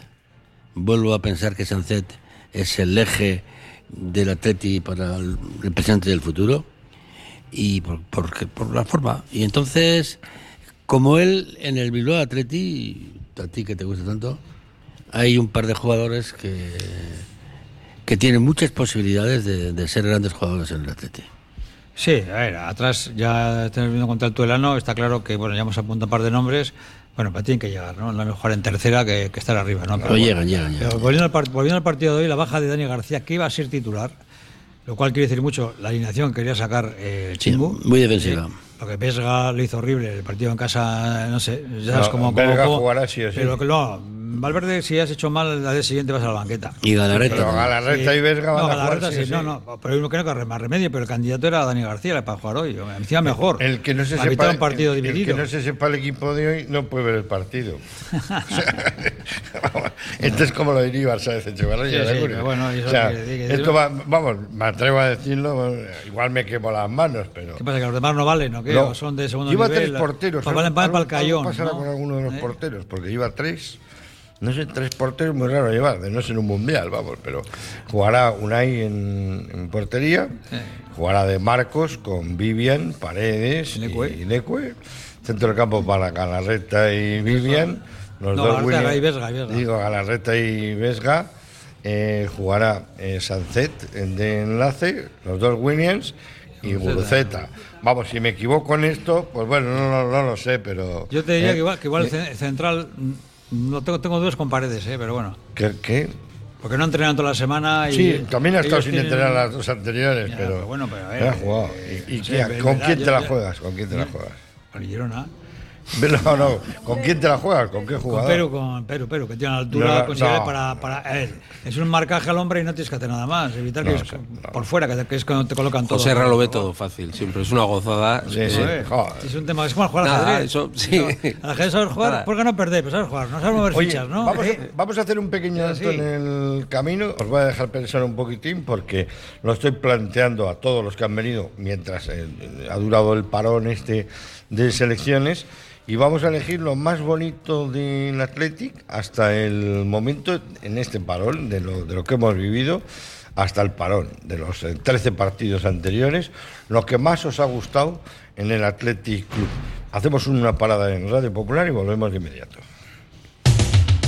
[SPEAKER 2] vuelvo a pensar que Sancet es el eje del Atleti para el, presente y el futuro, y por, porque- por la forma. Y entonces, como él en el Bilbao Atleti, a ti que te gusta tanto, hay un par de jugadores que, que tienen muchas posibilidades de, de ser grandes jugadores en el Atleti.
[SPEAKER 3] Sí, a ver, atrás ya estamos viendo contra el Tuelano, está claro que, bueno, ya hemos apuntado un par de nombres, bueno, pero tienen que llegar, ¿no? No mejor en tercera que, que estar arriba, ¿no?
[SPEAKER 2] Pero llegan, llegan,
[SPEAKER 3] Pero
[SPEAKER 2] llegan.
[SPEAKER 3] volviendo, al part- volviendo al partido de hoy, la baja de Dani García, que iba a ser titular, lo cual quiere decir mucho, la alineación que quería sacar eh,
[SPEAKER 2] Sí,
[SPEAKER 3] Chimbu.
[SPEAKER 2] muy defensiva.
[SPEAKER 3] Sí, Lo que Vesga lo hizo horrible, el partido en casa, no sé, ya
[SPEAKER 1] No,
[SPEAKER 3] es como...
[SPEAKER 1] Jugará sí o sí.
[SPEAKER 3] Pero que no, Valverde, si has hecho mal, la vez siguiente vas a la banqueta.
[SPEAKER 2] Y Galarreta.
[SPEAKER 1] Pero. Galarreta y Vesga van
[SPEAKER 3] no,
[SPEAKER 1] a jugar
[SPEAKER 3] Galarreta
[SPEAKER 1] sí
[SPEAKER 3] sí, no, no, pero no creo que haya más remedio, pero el candidato era Dani García para jugar hoy. Encima mejor.
[SPEAKER 1] El que no se sepa
[SPEAKER 3] un partido
[SPEAKER 1] el- el
[SPEAKER 3] dividido.
[SPEAKER 1] que no se sepa el equipo de hoy no puede ver el partido. O sea, esto es como lo diría Barça de Echevarría.
[SPEAKER 3] Sí,
[SPEAKER 1] ¿de
[SPEAKER 3] sí,
[SPEAKER 1] acuerdo?
[SPEAKER 3] pero bueno, eso
[SPEAKER 1] O sea,
[SPEAKER 3] quiere decir que-
[SPEAKER 1] esto va, vamos, me atrevo a decirlo, igual me quemo las manos, pero.
[SPEAKER 3] ¿Qué pasa? ¿Que los demás no valen o
[SPEAKER 1] No.
[SPEAKER 3] ¿O son de segundo
[SPEAKER 1] lleva
[SPEAKER 3] nivel?
[SPEAKER 1] tres porteros.
[SPEAKER 3] Valen para
[SPEAKER 1] algo-
[SPEAKER 3] el Cayón.
[SPEAKER 1] pasará
[SPEAKER 3] ¿no?
[SPEAKER 1] con alguno de los
[SPEAKER 3] ¿Eh?
[SPEAKER 1] porteros, porque lleva tres. No sé, tres porteros muy raro llevar, de no ser un mundial, vamos, pero jugará Unai en, en portería, jugará de Marcos con Vivian, Paredes
[SPEAKER 3] Leque.
[SPEAKER 1] y Leque, centro del campo para Galarreta y Vivian, los
[SPEAKER 3] No,
[SPEAKER 1] dos Williams-
[SPEAKER 3] y Vesga, y Vesga.
[SPEAKER 1] digo Galarreta y Vesga, eh, jugará eh, Sancet de enlace, los dos Williams y Guruceta. Vamos, si me equivoco en esto, pues bueno, no, no, no lo sé, pero...
[SPEAKER 3] Yo te diría
[SPEAKER 1] eh,
[SPEAKER 3] que igual, que igual ce- central. mm, No tengo, tengo dudas con paredes, ¿eh? pero bueno.
[SPEAKER 1] ¿Qué? qué?
[SPEAKER 3] Porque no entrenan toda la semana y.
[SPEAKER 1] Sí, también ha estado sin
[SPEAKER 3] tienen-
[SPEAKER 1] entrenar las dos anteriores,
[SPEAKER 3] Ya,
[SPEAKER 1] pero...
[SPEAKER 3] pero bueno, pero a ver,
[SPEAKER 1] él ha jugado.
[SPEAKER 3] eh,
[SPEAKER 1] ¿Y, y
[SPEAKER 3] no
[SPEAKER 1] qué-
[SPEAKER 3] sé,
[SPEAKER 1] con quién
[SPEAKER 3] yo-
[SPEAKER 1] te la juegas? ¿Con quién te la juegas?
[SPEAKER 3] Con el Girona.
[SPEAKER 1] No, no, ¿con quién te la juegas? ¿Con qué
[SPEAKER 3] Con
[SPEAKER 1] jugador?
[SPEAKER 3] Perú, con Perú, Perú, que tiene una altura
[SPEAKER 1] No, no,
[SPEAKER 3] considerable
[SPEAKER 1] no.
[SPEAKER 3] para, para. A ver, es un marcaje al hombre y no tienes que hacer nada más. Evitar que es
[SPEAKER 1] sí, no.
[SPEAKER 3] por fuera, que, que es cuando te colocan todo.
[SPEAKER 4] José Ra lo ve todo fácil, siempre es una gozada.
[SPEAKER 1] Sí, sí.
[SPEAKER 3] Joder,
[SPEAKER 1] Joder.
[SPEAKER 3] Es un tema, es como jugar al ajedrez.
[SPEAKER 4] eso, sí.
[SPEAKER 3] Al ajedrez sabes jugar,
[SPEAKER 4] Nada.
[SPEAKER 3] ¿por qué no perder? Pues sabes jugar, no sabes mover
[SPEAKER 1] Oye,
[SPEAKER 3] fichas, ¿no?
[SPEAKER 1] vamos,
[SPEAKER 3] ¿Eh?
[SPEAKER 1] a, vamos a hacer un pequeño
[SPEAKER 3] Sí.
[SPEAKER 1] en el camino. Os voy a dejar pensar un poquitín porque lo estoy planteando a todos los que han venido mientras eh, ha durado el parón este de selecciones. Y vamos a elegir lo más bonito del Athletic hasta el momento en este parón, de lo, de lo que hemos vivido, hasta el parón, de los eh, 13 partidos anteriores, lo que más os ha gustado en el Athletic Club. Hacemos una parada en Radio Popular y volvemos de inmediato.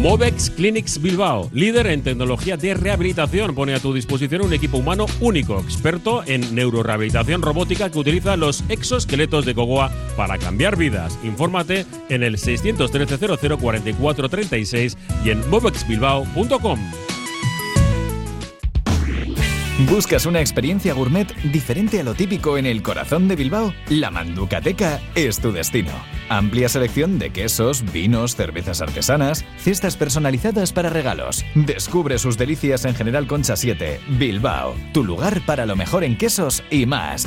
[SPEAKER 6] Movex Clinics Bilbao, líder en tecnología de rehabilitación, pone a tu disposición un equipo humano único, experto en neurorehabilitación robótica que utiliza los exoesqueletos de Cogoa para cambiar vidas. Infórmate en el 613 00 44 36 y en movexbilbao.com.
[SPEAKER 7] ¿Buscas una experiencia gourmet diferente a lo típico en el corazón de Bilbao? La Manducateca es tu destino. Amplia selección de quesos, vinos, cervezas artesanas, cestas personalizadas para regalos. Descubre sus delicias en General Concha 7, Bilbao, tu lugar para lo mejor en quesos y más.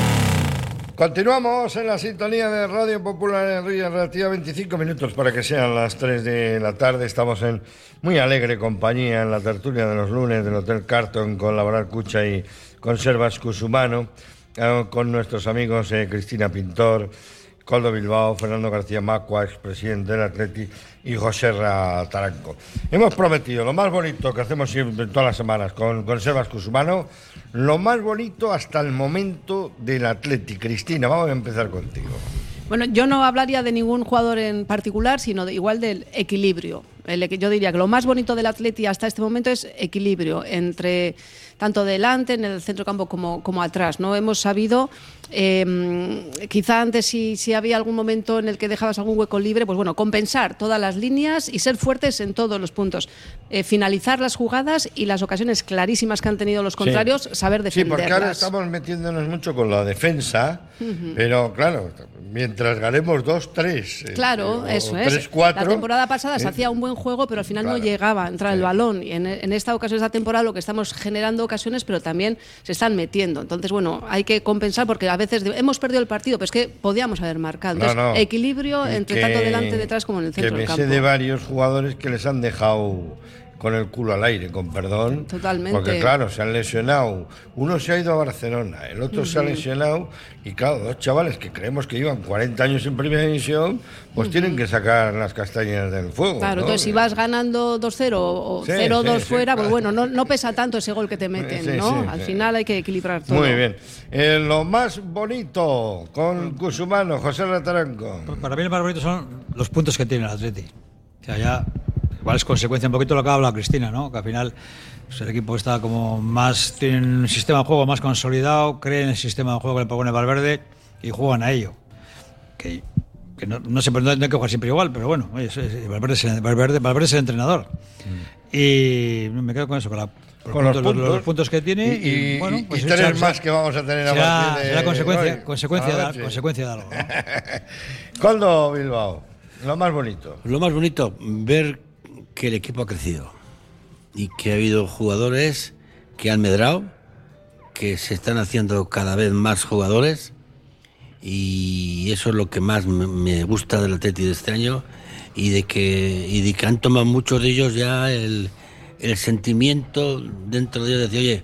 [SPEAKER 1] Continuamos en la sintonía de Radio Popular en Río Relativa 25 minutos para que sean las 3 de la tarde. Estamos en muy alegre compañía en la tertulia de los lunes del Hotel Carton con Laboral Cucha y Conservas Cusumano, eh, con nuestros amigos eh, Cristina Pintor, Coldo Bilbao, Fernando García Macua, expresidente del Atleti, y José Ra Taranco. Hemos prometido lo más bonito que hacemos siempre todas las semanas con Conservas Cusumano, lo más bonito hasta el momento del Atleti. Cristina, vamos a empezar contigo.
[SPEAKER 5] Bueno, yo no hablaría de ningún jugador en particular, sino de, igual del equilibrio. El, yo diría que lo más bonito del Atleti hasta este momento es equilibrio entre tanto delante, en el centro campo como, como atrás. ¿no? Hemos sabido, eh, quizá antes si, si, había algún momento en el que dejabas algún hueco libre, pues bueno, compensar todas las líneas y ser fuertes en todos los puntos. Eh, finalizar las jugadas y las ocasiones clarísimas que han tenido los contrarios, sí. saber defenderlas.
[SPEAKER 1] Sí, porque ahora estamos metiéndonos mucho con la defensa, uh -huh. pero claro, mientras ganemos 2-3.
[SPEAKER 5] Eh, claro,
[SPEAKER 1] eh,
[SPEAKER 5] eso
[SPEAKER 1] es.
[SPEAKER 5] 3, 4, la temporada pasada se hacía un buen juego, pero al final claro. no llegaba a entrar sí. el balón. Y en, en, esta ocasión, esta temporada, lo que estamos generando ocasiones, pero también se están metiendo. Entonces, bueno, hay que compensar porque a veces hemos perdido el partido, pero es que podíamos haber marcado. Entonces,
[SPEAKER 1] no, no.
[SPEAKER 5] equilibrio entre
[SPEAKER 1] que-
[SPEAKER 5] tanto delante, detrás como en el centro
[SPEAKER 1] que me
[SPEAKER 5] del
[SPEAKER 1] sé
[SPEAKER 5] campo.
[SPEAKER 1] de varios jugadores que les han dejado con el culo al aire, con perdón.
[SPEAKER 5] Totalmente.
[SPEAKER 1] Porque claro, se han lesionado. Uno se ha ido a Barcelona, el otro se ha lesionado. Y claro, dos chavales que creemos que llevan 40 años en primera división, pues tienen que sacar las castañas del fuego.
[SPEAKER 5] Claro,
[SPEAKER 1] ¿no?
[SPEAKER 5] entonces si vas ganando 2-0 o
[SPEAKER 1] Sí,
[SPEAKER 5] 0-2
[SPEAKER 1] sí, sí,
[SPEAKER 5] fuera, pues
[SPEAKER 1] claro.
[SPEAKER 5] bueno, no, no pesa tanto ese gol que te meten,
[SPEAKER 1] Sí,
[SPEAKER 5] ¿no?
[SPEAKER 1] sí,
[SPEAKER 5] Al
[SPEAKER 1] sí.
[SPEAKER 5] final hay que equilibrar todo.
[SPEAKER 1] Muy bien. Eh, lo más bonito con Cusumano, José Rataranco.
[SPEAKER 3] Para mí lo más bonito son los puntos que tiene el Atleti. O sea, ya igual es consecuencia un poquito de lo que habla Cristina, ¿no? Que al final pues, el equipo está como más, tiene un sistema de juego más consolidado, cree en el sistema de juego que le propone Valverde y juegan a ello. Que, que no, no se no hay que jugar siempre igual, pero bueno, oye, Valverde, es el- Valverde, Valverde es el entrenador. Y me quedo con eso, con, la-
[SPEAKER 1] Mm. Con los
[SPEAKER 3] los,
[SPEAKER 1] puntos.
[SPEAKER 3] los puntos que tiene.
[SPEAKER 1] Y, y-
[SPEAKER 3] bueno, pues
[SPEAKER 1] y tres más que vamos a tener a
[SPEAKER 3] será,
[SPEAKER 1] partir de
[SPEAKER 3] será consecuencia,
[SPEAKER 1] hoy.
[SPEAKER 3] consecuencia,
[SPEAKER 1] A
[SPEAKER 3] de,
[SPEAKER 1] si-
[SPEAKER 3] consecuencia de algo. ¿no?
[SPEAKER 1] Coldo Bilbao, lo más bonito.
[SPEAKER 2] Lo más bonito, ver que el equipo ha crecido y que ha habido jugadores que han medrado, que se están haciendo cada vez más jugadores y eso es lo que más me- gusta del Atleti de este año y de que, y de que han tomado muchos de ellos ya el, el sentimiento dentro de ellos de decir, oye,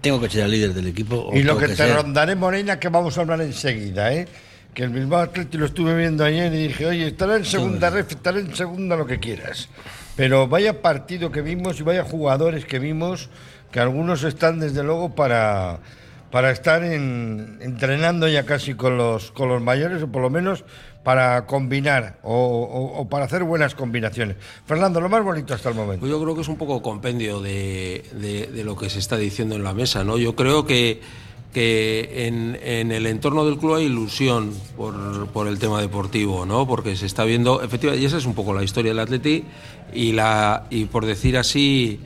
[SPEAKER 2] tengo que ser el líder del equipo.
[SPEAKER 1] Y lo
[SPEAKER 2] tengo
[SPEAKER 1] que te
[SPEAKER 2] ser".
[SPEAKER 1] rondaré, Morena, que vamos a hablar enseguida, ¿eh? Que el Bilbao Athletic lo estuve viendo ayer y dije, oye, estará en segunda ref, estará en segunda lo que quieras. Pero vaya partido que vimos y vaya jugadores que vimos, que algunos están desde luego para, para estar en- entrenando ya casi con los, con los mayores, o por lo menos para combinar o, para hacer buenas combinaciones. Fernando, lo más bonito hasta el momento.
[SPEAKER 4] Pues yo creo que es un poco compendio de, de- de lo que se está diciendo en la mesa, ¿no? Yo creo que, que en, en el entorno del club hay ilusión por, por el tema deportivo, ¿no? Porque se está viendo, efectivamente, y esa es un poco la historia del Atleti y, la, y por decir así,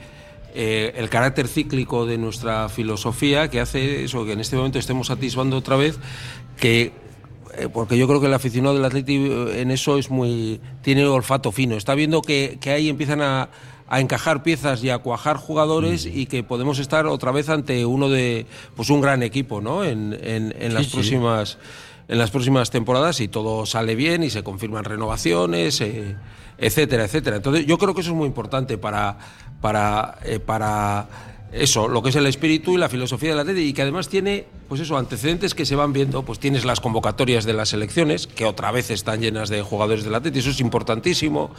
[SPEAKER 4] eh, el carácter cíclico de nuestra filosofía que hace eso, que en este momento estemos atisbando otra vez, que eh, porque yo creo que el aficionado del Atleti eh, en eso es muy tiene olfato fino. Está viendo que, que ahí empiezan a, a encajar piezas y a cuajar jugadores y que podemos estar otra vez ante uno de pues un gran equipo, ¿no? En, en, en las
[SPEAKER 2] sí.
[SPEAKER 4] próximas en las próximas temporadas y todo sale bien y se confirman renovaciones, eh, etcétera, etcétera. Entonces yo creo que eso es muy importante para para eh, para eso, lo que es el espíritu y la filosofía del Atleti y que además tiene, pues eso, antecedentes que se van viendo, pues tienes las convocatorias de las elecciones, que otra vez están llenas de jugadores del Atleti, eso es importantísimo.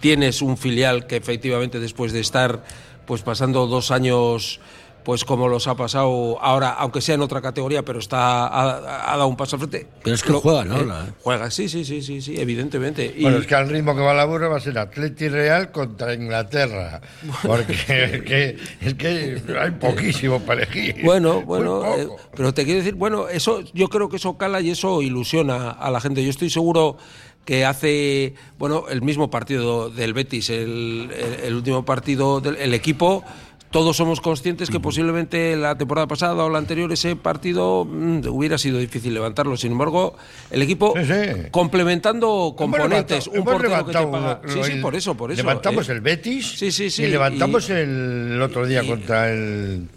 [SPEAKER 4] Tienes un filial que efectivamente después de estar pues pasando dos años pues como los ha pasado ahora, aunque sea en otra categoría, pero está ha, ha dado un paso al frente.
[SPEAKER 2] Pero es que
[SPEAKER 4] Lo-
[SPEAKER 2] juega, ¿no?
[SPEAKER 4] eh, juega, sí, sí, sí, sí, sí, evidentemente. Y-
[SPEAKER 1] Bueno, es que al ritmo que va la burra va a ser Atleti Real contra Inglaterra. Porque es que, es que hay poquísimo para elegir.
[SPEAKER 4] Bueno, bueno, eh, pero te quiero decir, bueno, eso yo creo que eso cala y eso ilusiona a la gente. Yo estoy seguro que hace, bueno, el mismo partido del Betis, el, el- el último partido del el equipo. Todos somos conscientes que posiblemente la temporada pasada o la anterior ese partido mm, hubiera sido difícil levantarlo. Sin embargo, el equipo
[SPEAKER 1] Sí, sí.
[SPEAKER 4] complementando componentes, un portero que te
[SPEAKER 1] levantado
[SPEAKER 4] paga.
[SPEAKER 1] lo-
[SPEAKER 4] Sí, sí, por eso, por eso.
[SPEAKER 1] Levantamos
[SPEAKER 4] eh.
[SPEAKER 1] el Betis
[SPEAKER 4] Sí, sí, sí,
[SPEAKER 1] y levantamos
[SPEAKER 4] y-
[SPEAKER 1] el, el otro día
[SPEAKER 4] y-
[SPEAKER 1] contra el.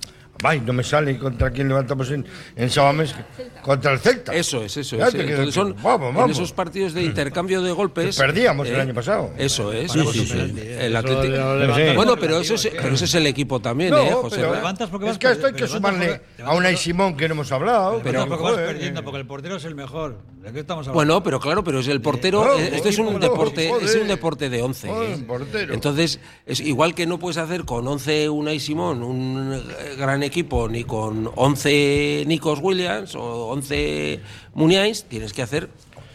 [SPEAKER 1] Ay, no me sale contra quién levantamos en, en Sabamés. Contra el Celta.
[SPEAKER 4] Eso es, eso es.
[SPEAKER 1] Que-
[SPEAKER 4] Entonces son
[SPEAKER 1] vamos,
[SPEAKER 4] en
[SPEAKER 1] vamos.
[SPEAKER 4] esos partidos de intercambio de golpes.
[SPEAKER 1] Que perdíamos el
[SPEAKER 4] eh,
[SPEAKER 1] año pasado.
[SPEAKER 4] Eso es.
[SPEAKER 3] Sí,
[SPEAKER 4] sí,
[SPEAKER 3] sí,
[SPEAKER 4] sí.
[SPEAKER 3] sí.
[SPEAKER 4] El Atlético- Bueno, pero, eso es, pero ese es el equipo también,
[SPEAKER 1] No,
[SPEAKER 4] ¿eh, José?
[SPEAKER 3] levantas porque
[SPEAKER 1] es
[SPEAKER 3] vas
[SPEAKER 1] que a esto hay que sumarle a Unai Simón que no hemos hablado.
[SPEAKER 3] Pero porque vas
[SPEAKER 1] joder,
[SPEAKER 3] perdiendo,
[SPEAKER 1] eh.
[SPEAKER 3] porque el portero es el mejor. ¿De qué estamos hablando?
[SPEAKER 4] Bueno, pero claro, pero es el portero.
[SPEAKER 1] no,
[SPEAKER 4] eh, este es un
[SPEAKER 1] no,
[SPEAKER 4] deporte,
[SPEAKER 1] joder.
[SPEAKER 4] es un deporte de 11.
[SPEAKER 1] Joder,
[SPEAKER 4] ¿eh?
[SPEAKER 1] un portero.
[SPEAKER 4] Entonces, es igual que no puedes hacer con 11 Unai Simón un eh, gran equipo, ni con 11 Nikos Williams o 11 Muniains, tienes que hacer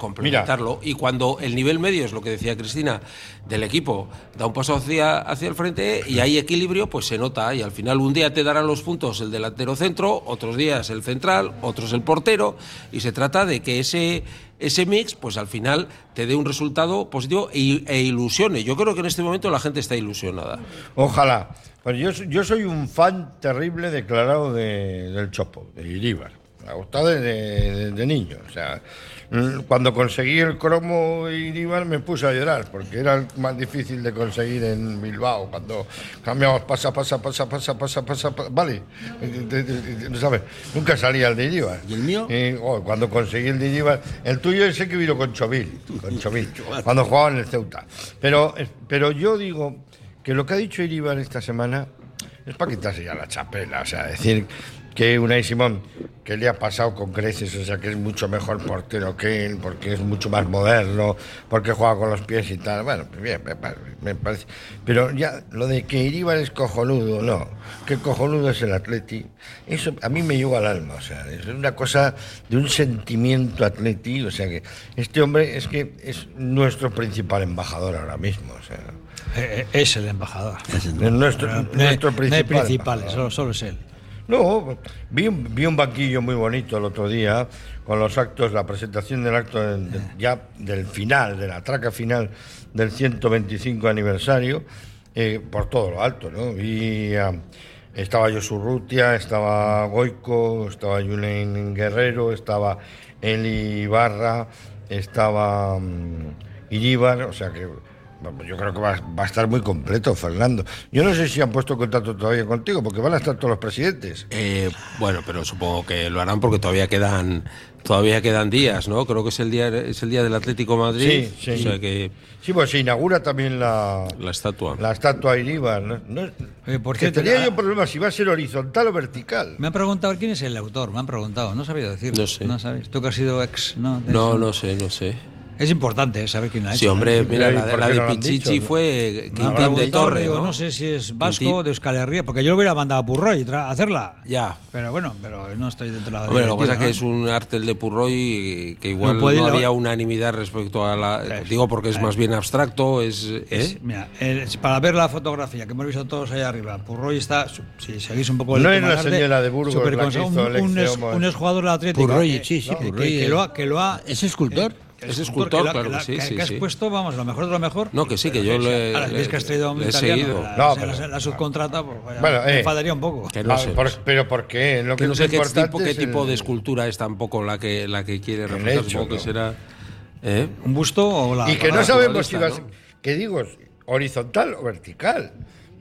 [SPEAKER 4] complementarlo. Y cuando el nivel medio es lo que decía Cristina del equipo, da un paso hacia, hacia el frente y hay equilibrio, pues se nota. Y al final un día te darán los puntos el delantero centro, otros días el central, otros el portero. Y se trata de que ese, ese mix, pues al final te dé un resultado positivo e, e ilusione. Yo creo que en este momento la gente está ilusionada.
[SPEAKER 1] Ojalá. Pues yo, yo soy un fan terrible declarado de- del Chopo, de Iríbar. Me ha gustado desde de, de niño. O sea, mm, cuando conseguí el cromo Iríbar me puse a llorar, porque era el más difícil de conseguir en Bilbao. Cuando cambiamos pasa, pasa, pasa, pasa, pasa, pasa, pasa, vale. Eh, eh, eh, ¿sabes? Nunca salía el de Iríbar.
[SPEAKER 2] ¿Y el mío?
[SPEAKER 1] Oh, cuando conseguí el de Iríbar, el tuyo ese que vino con Chovil, con Chovil, cuando jugaba en el Ceuta. Pero, pero yo digo que lo que ha dicho Iríbar esta semana es para quitarse ya la chapela, o sea, decir que Unai Simón, que le ha pasado con creces, o sea, que es mucho mejor portero que él, porque es mucho más moderno, porque juega con los pies y tal, bueno, pues bien, me, pa- me parece. Pero ya, lo de que Iríbar es cojonudo, no, que cojonudo es el Atleti, eso a mí me llegó al alma, o sea, es una cosa de un sentimiento Atleti, o sea, que este hombre es que es nuestro principal embajador ahora mismo, o sea.
[SPEAKER 3] Eh, eh, es el embajador.
[SPEAKER 1] Es nuestro,
[SPEAKER 3] No,
[SPEAKER 1] nuestro
[SPEAKER 3] no hay
[SPEAKER 1] principal.
[SPEAKER 3] principales,
[SPEAKER 1] embajador.
[SPEAKER 3] solo, solo es él.
[SPEAKER 1] No, vi vi un banquillo muy bonito el otro día con los actos, la presentación del acto del- ya del final, de la traca final del 125 aniversario, eh, por todo lo alto, ¿no? Vi a- estaba Josu Rutia, estaba Goico, estaba Julen Guerrero, estaba Eli Ibarra, estaba mm, Iríbar, o sea que Yo creo que va, va a estar muy completo, Fernando. Yo no sé si han puesto contacto todavía contigo, porque van a estar todos los presidentes.
[SPEAKER 4] Eh, bueno, pero supongo que lo harán porque todavía quedan todavía quedan días, ¿no? Creo que es el día es el día del Atlético Madrid,
[SPEAKER 1] Sí, sí.
[SPEAKER 4] o sea que
[SPEAKER 1] Sí, pues se inaugura también la,
[SPEAKER 4] la estatua.
[SPEAKER 1] la estatua Iríbar. ¿no? No-
[SPEAKER 3] por
[SPEAKER 1] que
[SPEAKER 3] cierto,
[SPEAKER 1] tenía
[SPEAKER 3] ah,
[SPEAKER 1] yo problemas si va a ser horizontal o vertical.
[SPEAKER 3] Me han preguntado quién es el autor, me han preguntado, no sabía decir.
[SPEAKER 4] No sé.
[SPEAKER 3] No sabes. Tú que has sido ex, ¿no? De
[SPEAKER 4] No,
[SPEAKER 3] eso.
[SPEAKER 4] no sé, no sé.
[SPEAKER 3] Es importante saber quién la ha hecho.
[SPEAKER 4] Sí, hombre,
[SPEAKER 3] ¿eh?
[SPEAKER 4] mira,
[SPEAKER 1] ¿Y
[SPEAKER 4] la,
[SPEAKER 1] por
[SPEAKER 4] de- la
[SPEAKER 1] qué
[SPEAKER 4] de
[SPEAKER 1] no dicho,
[SPEAKER 4] Pichichi
[SPEAKER 1] no?
[SPEAKER 4] fue
[SPEAKER 3] No,
[SPEAKER 4] Quintín de Torre,
[SPEAKER 3] digo,
[SPEAKER 4] ¿no?
[SPEAKER 3] no sé si es vasco
[SPEAKER 4] Quintín.
[SPEAKER 3] de Euskal Herria, porque yo lo hubiera mandado a Purroy a hacerla.
[SPEAKER 4] Ya.
[SPEAKER 3] Pero bueno, pero no estoy dentro de la
[SPEAKER 4] Hombre, lo que pasa es que es un ártel de Purroy que igual
[SPEAKER 3] No
[SPEAKER 4] no,
[SPEAKER 3] puede- lo-
[SPEAKER 4] había unanimidad respecto a la... Digo porque es más bien abstracto, es...
[SPEAKER 3] ¿no?
[SPEAKER 4] ¿eh?
[SPEAKER 3] Es- mira, para ver la fotografía que hemos visto todos allá arriba, Purroy está, si seguís un poco el
[SPEAKER 1] No es la
[SPEAKER 3] de arte,
[SPEAKER 1] señora de Burgos la que hizo
[SPEAKER 3] un, un ex, un
[SPEAKER 1] eh.
[SPEAKER 3] exjugador del Atlético.
[SPEAKER 2] Purroy,
[SPEAKER 3] que-
[SPEAKER 2] sí, sí,
[SPEAKER 3] que-
[SPEAKER 2] Purroy,
[SPEAKER 3] que,
[SPEAKER 2] eh.
[SPEAKER 3] lo ha, lo ha
[SPEAKER 2] ¿Es escultor?
[SPEAKER 3] que- que lo
[SPEAKER 4] claro
[SPEAKER 3] la-
[SPEAKER 4] que sí,
[SPEAKER 3] que,
[SPEAKER 4] sí,
[SPEAKER 3] que has
[SPEAKER 4] sí.
[SPEAKER 3] puesto, vamos, lo mejor de lo mejor.
[SPEAKER 4] No, que sí, que yo le-
[SPEAKER 3] Ahora,
[SPEAKER 4] le-
[SPEAKER 3] es que has traído a un
[SPEAKER 4] le he
[SPEAKER 3] italiano,
[SPEAKER 4] seguido.
[SPEAKER 3] La,
[SPEAKER 1] No,
[SPEAKER 3] la-
[SPEAKER 1] pero-
[SPEAKER 3] la subcontrata, pues vaya,
[SPEAKER 1] Bueno,
[SPEAKER 3] me
[SPEAKER 1] eh.
[SPEAKER 3] enfadaría un poco.
[SPEAKER 4] Que no
[SPEAKER 1] Ah,
[SPEAKER 4] sé.
[SPEAKER 1] por- pero ¿por qué? Lo
[SPEAKER 4] Que no sé qué tipo, qué tipo
[SPEAKER 1] el-
[SPEAKER 4] de escultura es tampoco la que, la que quiere
[SPEAKER 1] hecho,
[SPEAKER 4] Supongo que será... ¿eh?
[SPEAKER 3] ¿Un busto o la.?
[SPEAKER 1] Y que
[SPEAKER 3] la-
[SPEAKER 1] no
[SPEAKER 3] la
[SPEAKER 1] sabemos si va a ser, ¿qué digo? ¿Horizontal o vertical?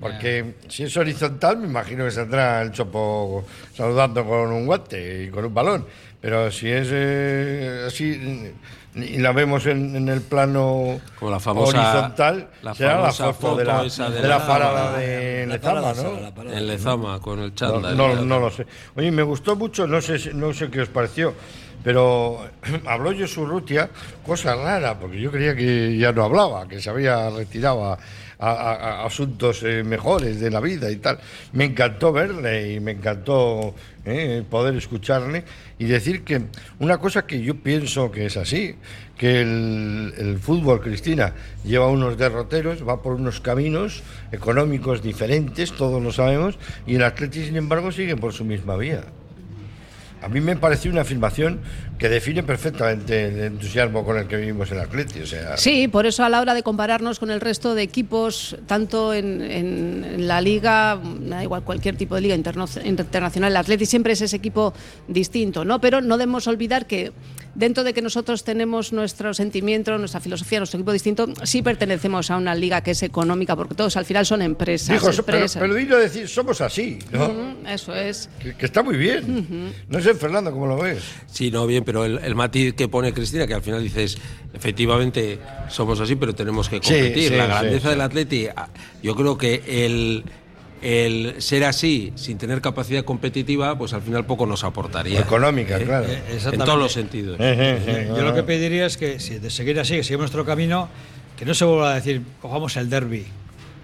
[SPEAKER 1] Porque si es horizontal, me imagino que saldrá el chopo saludando con un guante y con un balón. Pero si es eh, así y la vemos en, en el plano
[SPEAKER 4] Como la famosa-
[SPEAKER 1] horizontal,
[SPEAKER 4] la
[SPEAKER 1] será la foto de la,
[SPEAKER 4] esa de
[SPEAKER 1] de
[SPEAKER 4] la
[SPEAKER 1] la parada de Lezama, ¿no?
[SPEAKER 4] En Lezama, con el chándal.
[SPEAKER 1] no, no lo sé. Oye, me gustó mucho, no sé, si- no sé qué os pareció, pero habló Josu Rutia, cosa rara, porque yo creía que ya no hablaba, que se había retirado a, asuntos eh, mejores de la vida y tal. Me encantó verle y me encantó eh, poder escucharle y decir que una cosa que yo pienso que es así, que el, el fútbol, Cristina, lleva unos derroteros, va por unos caminos económicos diferentes, todos lo sabemos, y el Atleti, sin embargo, sigue por su misma vía. A mí me pareció una afirmación que define perfectamente el entusiasmo con el que vivimos el Atleti. O sea,
[SPEAKER 5] Sí, por eso a la hora de compararnos con el resto de equipos, tanto en, en- en la liga, da igual cualquier tipo de liga interno- internacional, el Atleti siempre es ese equipo distinto, ¿no? Pero no debemos olvidar que dentro de que nosotros tenemos nuestro sentimiento, nuestra filosofía, nuestro equipo distinto, sí pertenecemos a una liga que es económica, porque todos al final son empresas.
[SPEAKER 1] dijo, pero,
[SPEAKER 5] empresas.
[SPEAKER 1] pero dilo decir, somos así, ¿no?
[SPEAKER 5] Eso es.
[SPEAKER 1] que, que está muy bien. No sé, Fernando, ¿cómo lo ves?
[SPEAKER 4] Sí, no, bien, pero el, el matiz que pone Cristina, que al final dices, efectivamente somos así, pero tenemos que competir.
[SPEAKER 1] sí,
[SPEAKER 4] la grandeza
[SPEAKER 1] sí.
[SPEAKER 4] del Atleti, ah, yo creo que el, el ser así, sin tener capacidad competitiva, pues al final poco nos aportaría.
[SPEAKER 1] Económica, claro.
[SPEAKER 3] Eh,
[SPEAKER 4] En todos los sentidos.
[SPEAKER 1] Eh, eh, eh,
[SPEAKER 3] Yo lo que pediría es que si de seguir así, que sigamos nuestro camino, que no se vuelva a decir, cojamos el derby.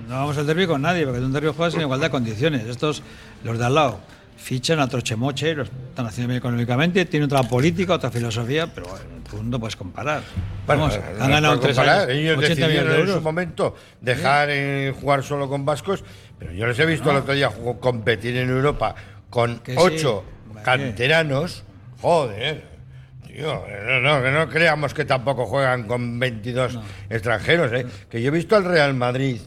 [SPEAKER 3] No vamos al derby con nadie, porque en un derby juegas en igualdad de condiciones. Estos, los de al lado, fichan a trochemoche, lo están haciendo bien económicamente, tienen otra política, otra filosofía, pero tú no puedes comparar.
[SPEAKER 1] Bueno,
[SPEAKER 3] Vamos,
[SPEAKER 1] no
[SPEAKER 3] han ganado tres
[SPEAKER 1] comparar.
[SPEAKER 3] años,
[SPEAKER 1] Ellos
[SPEAKER 3] 80 millones
[SPEAKER 1] decidieron
[SPEAKER 3] de
[SPEAKER 1] en su momento dejar eh, jugar solo con vascos, pero yo les he visto el otro día competir en Europa con
[SPEAKER 3] Que
[SPEAKER 1] ocho canteranos. Joder. Tío, no, no, que no creamos que tampoco juegan con 22 extranjeros, ¿eh? Que yo he visto al Real Madrid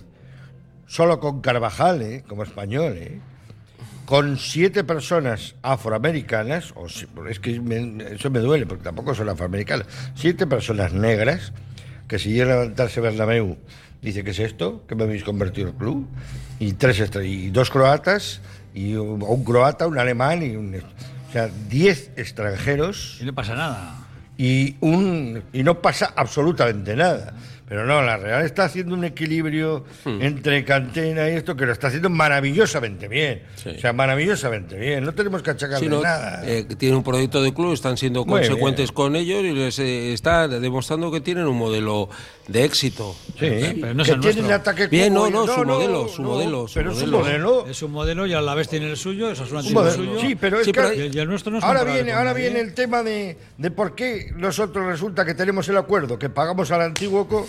[SPEAKER 1] solo con Carvajal, ¿eh? Como español, ¿eh? Con siete personas afroamericanas, o si- es que me- eso me duele porque tampoco son afroamericanas, siete personas negras, que si llega a levantarse Bernabéu dice, ¿qué es esto? ¿Qué me habéis convertido el club? Y, tres y dos croatas, y un, un croata, un alemán y un... O sea, diez extranjeros
[SPEAKER 3] Y no pasa nada.
[SPEAKER 1] y, un, y no pasa absolutamente nada. Pero no, la Real está haciendo un equilibrio
[SPEAKER 4] Hmm.
[SPEAKER 1] entre cantera y esto que lo está haciendo maravillosamente bien.
[SPEAKER 4] Sí.
[SPEAKER 1] O sea, maravillosamente bien. No tenemos que achacarle
[SPEAKER 4] Sí, no,
[SPEAKER 1] nada.
[SPEAKER 4] eh, que tienen un proyecto de club, están siendo
[SPEAKER 1] Muy
[SPEAKER 4] consecuentes
[SPEAKER 1] bien.
[SPEAKER 4] con ellos y les eh, está demostrando que tienen un modelo de éxito.
[SPEAKER 1] sí,
[SPEAKER 3] pero no es
[SPEAKER 1] que
[SPEAKER 3] el
[SPEAKER 1] tienen ataque
[SPEAKER 4] Bien, no, no, su modelo, su modelo, su
[SPEAKER 1] pero es un
[SPEAKER 4] modelo.
[SPEAKER 3] Es un modelo y a la vez tiene el suyo, eso es
[SPEAKER 1] Un
[SPEAKER 3] tiene el
[SPEAKER 1] modelo.
[SPEAKER 3] suyo.
[SPEAKER 1] Sí, pero es
[SPEAKER 4] Sí,
[SPEAKER 1] que
[SPEAKER 4] pero-
[SPEAKER 3] y, y el nuestro no es
[SPEAKER 1] ahora viene, ahora viene el tema de, de por qué nosotros resulta que tenemos el acuerdo, que pagamos al antiguo co-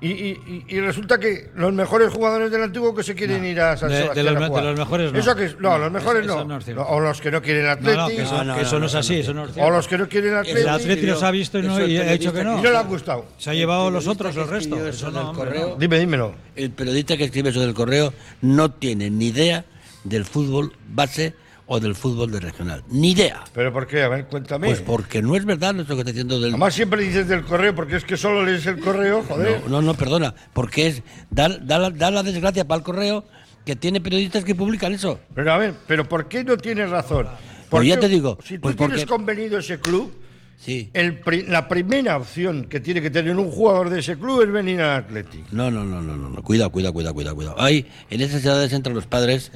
[SPEAKER 1] y, y- resulta que los mejores jugadores del antiguo que se quieren ir a San
[SPEAKER 3] De- de
[SPEAKER 1] Sebastián
[SPEAKER 3] los
[SPEAKER 1] a
[SPEAKER 3] de los mejores no.
[SPEAKER 1] Eso que es- no, los mejores
[SPEAKER 3] eso-
[SPEAKER 1] no.
[SPEAKER 3] eso no
[SPEAKER 1] o los que no quieren Atleti.
[SPEAKER 3] no, que eso,
[SPEAKER 2] No, no,
[SPEAKER 3] que eso
[SPEAKER 2] no,
[SPEAKER 3] no es así,
[SPEAKER 2] no.
[SPEAKER 3] eso no es
[SPEAKER 1] o
[SPEAKER 3] cierto.
[SPEAKER 1] los que no quieren Atleti.
[SPEAKER 3] El Atleti los ha visto y, no, y ha dicho que no.
[SPEAKER 1] y no le han gustado.
[SPEAKER 3] Se ha llevado los otros,
[SPEAKER 2] que
[SPEAKER 3] el resto.
[SPEAKER 2] escribió
[SPEAKER 3] Eso
[SPEAKER 2] eso
[SPEAKER 3] no,
[SPEAKER 2] del
[SPEAKER 3] hombre,
[SPEAKER 2] correo.
[SPEAKER 3] no.
[SPEAKER 1] Dime, dímelo.
[SPEAKER 2] El periodista que escribe eso del correo no tiene ni idea del fútbol base o del fútbol de regional. Ni idea.
[SPEAKER 1] ¿Pero por qué? A ver, cuéntame.
[SPEAKER 2] Pues porque no es verdad lo que está diciendo del...
[SPEAKER 1] Además siempre dices del correo porque es que solo lees el correo, joder.
[SPEAKER 2] No, no, no, perdona. Porque es da, da la, da la desgracia para el correo que tiene periodistas que publican eso.
[SPEAKER 1] Pero a ver, ¿pero por qué no tienes razón?
[SPEAKER 2] Pues ya te digo,
[SPEAKER 1] Si tú
[SPEAKER 2] pues
[SPEAKER 1] tienes
[SPEAKER 2] porque-
[SPEAKER 1] convenido ese club,
[SPEAKER 2] Sí.
[SPEAKER 1] el pri- la primera opción que tiene que tener un jugador de ese club es venir al Athletic.
[SPEAKER 2] No, no, no, no, no, no. Cuidado, cuidado, cuidado, cuidado, cuidado. Ahí, en esas edades entran los padres.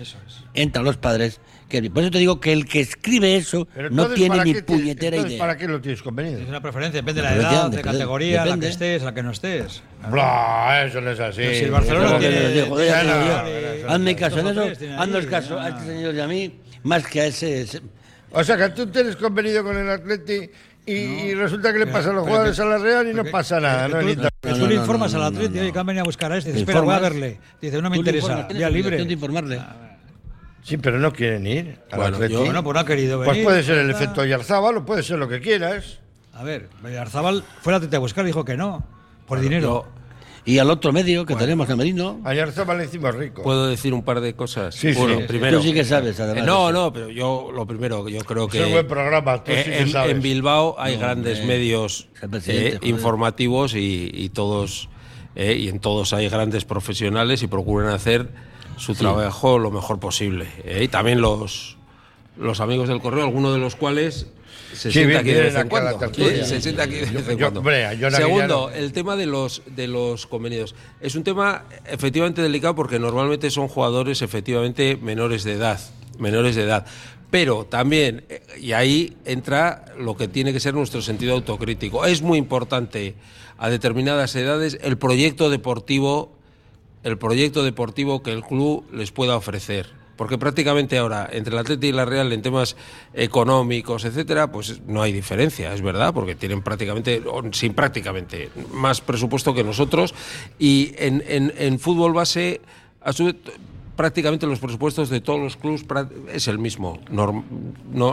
[SPEAKER 2] Entran los padres. Que, por eso te digo que el que escribe eso
[SPEAKER 1] Pero
[SPEAKER 2] no tiene
[SPEAKER 1] ¿para
[SPEAKER 2] ni puñetera idea.
[SPEAKER 1] ¿Para qué lo tienes convenido?
[SPEAKER 3] Es una preferencia, depende de la edad, de categoría,
[SPEAKER 2] depende.
[SPEAKER 3] la que estés, la que no estés.
[SPEAKER 1] Bla, eso no es así.
[SPEAKER 3] Pero si el Barcelona
[SPEAKER 1] no
[SPEAKER 3] tiene-
[SPEAKER 2] ya
[SPEAKER 1] Ya
[SPEAKER 2] te
[SPEAKER 1] no, no, no
[SPEAKER 2] Hazme caso en eso. Haznos caso
[SPEAKER 3] ya.
[SPEAKER 2] a este señor y a mí, más que a ese. ese-
[SPEAKER 1] O sea, que tú tienes convenido con el Atleti y, y resulta que le
[SPEAKER 3] Pero-
[SPEAKER 1] pasa a los jugadores
[SPEAKER 3] que-
[SPEAKER 1] a la Real y no pasa nada.
[SPEAKER 3] que
[SPEAKER 1] ¿no?
[SPEAKER 3] tú, que tú
[SPEAKER 2] No,
[SPEAKER 3] le
[SPEAKER 2] no, no,
[SPEAKER 3] informas
[SPEAKER 2] no,
[SPEAKER 3] al
[SPEAKER 2] no,
[SPEAKER 3] Atleti,
[SPEAKER 2] no.
[SPEAKER 3] oye, que han venido a buscar a este. Dice,
[SPEAKER 2] ¿Le
[SPEAKER 3] espera, voy a verle. Dice, no me
[SPEAKER 2] Tú le
[SPEAKER 3] interesa,
[SPEAKER 2] obligación
[SPEAKER 3] libre.
[SPEAKER 2] de informarle.
[SPEAKER 1] Sí, pero no quieren ir al
[SPEAKER 4] Bueno,
[SPEAKER 1] Atleti.
[SPEAKER 4] yo-
[SPEAKER 3] Bueno, pues no ha querido venir.
[SPEAKER 1] Pues puede ser el
[SPEAKER 3] está.
[SPEAKER 1] efecto Yarzábal o puede ser lo que quieras.
[SPEAKER 3] A ver, Arzábal fue al Atleti a buscar y dijo que no, por dinero.
[SPEAKER 2] Y al otro medio que tenemos, a Merino.
[SPEAKER 1] A Yarzábal le hicimos rico.
[SPEAKER 4] ¿Puedo decir un par de cosas?
[SPEAKER 1] Sí, sí.
[SPEAKER 4] bueno,
[SPEAKER 1] Sí,
[SPEAKER 4] primero.
[SPEAKER 2] Tú sí que sabes, además.
[SPEAKER 4] Eh, no, no, pero yo lo primero, yo creo que.
[SPEAKER 1] Es un buen programa, tú
[SPEAKER 4] eh,
[SPEAKER 1] sí que
[SPEAKER 4] en,
[SPEAKER 1] sabes.
[SPEAKER 4] en Bilbao hay
[SPEAKER 2] No,
[SPEAKER 4] grandes medios
[SPEAKER 2] es el presidente,
[SPEAKER 4] eh,
[SPEAKER 2] joder.
[SPEAKER 4] informativos y, y todos. eh, y en todos hay grandes profesionales y procuran hacer su trabajo lo mejor posible. eh, y también los, los amigos del correo, algunos de los cuales se
[SPEAKER 1] Sí,
[SPEAKER 4] sienta aquí de vez en cuando. se sienta aquí de vez en cuando. Segundo, el tema de los de los convenidos es un tema efectivamente delicado porque normalmente son jugadores efectivamente menores de edad, menores de edad. Pero también, eh, y ahí entra lo que tiene que ser nuestro sentido autocrítico. Es muy importante a determinadas edades el proyecto deportivo, el proyecto deportivo que el club les pueda ofrecer. Porque prácticamente ahora, entre el Atleti y la Real, en temas económicos, etcétera, pues no hay diferencia, es verdad, porque tienen prácticamente, sin prácticamente, más presupuesto que nosotros. Y en, en- en fútbol base, prácticamente los presupuestos de todos los clubes es el mismo. No,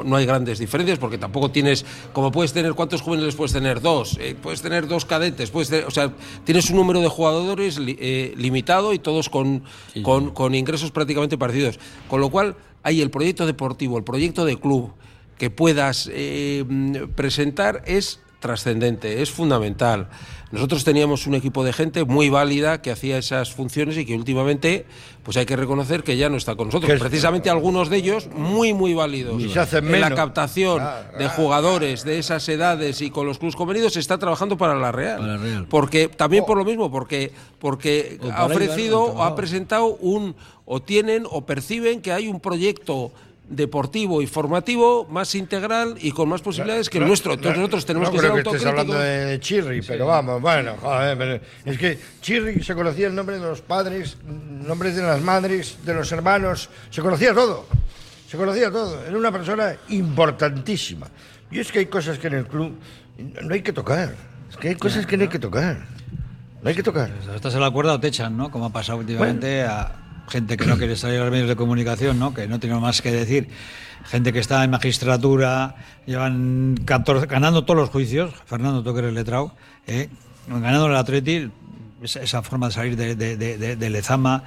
[SPEAKER 4] no hay grandes diferencias porque tampoco tienes, como puedes tener, ¿cuántos juveniles puedes tener? Dos. Eh, puedes tener dos cadetes, puedes tener- o sea, tienes un número de jugadores li- eh, limitado y todos con, con, con ingresos prácticamente parecidos. Con lo cual, hay el proyecto deportivo, el proyecto de club que puedas eh, presentar es trascendente, es fundamental. Nosotros teníamos un equipo de gente muy válida que hacía esas funciones y que últimamente, pues hay que reconocer que ya no está con nosotros. Precisamente algunos de ellos muy, muy válidos.
[SPEAKER 1] Y se hacen
[SPEAKER 4] en la captación
[SPEAKER 1] Claro,
[SPEAKER 4] de jugadores de esas edades y con los clubes convenidos se está trabajando para la Real.
[SPEAKER 2] Para la Real.
[SPEAKER 4] Porque también por lo mismo, porque porque ha ofrecido o ha presentado un o tienen o perciben que hay un proyecto deportivo y formativo más integral y con más posibilidades que el nuestro. Entonces nosotros tenemos
[SPEAKER 1] no
[SPEAKER 4] que ser
[SPEAKER 1] creo que estés hablando de Chirri, pero vamos, bueno, joder, pero es que Chirri se conocía el nombre de los padres, nombres de las madres, de los hermanos, se conocía todo, se conocía todo, era una persona importantísima. Y es que hay cosas que en el club no hay que tocar, es que hay cosas que no hay que tocar, no hay que tocar.
[SPEAKER 3] Estás en la cuerda o te echan, ¿no? Como ha pasado últimamente a gente que no quiere salir a los medios de comunicación, ¿no? Que no tiene más que decir. Gente que está en magistratura, llevan 14 ganando todos los juicios. Fernando, tú que eres letrado, ¿eh? ganando el Atleti, esa, forma de salir de, de, de- de- Lezama.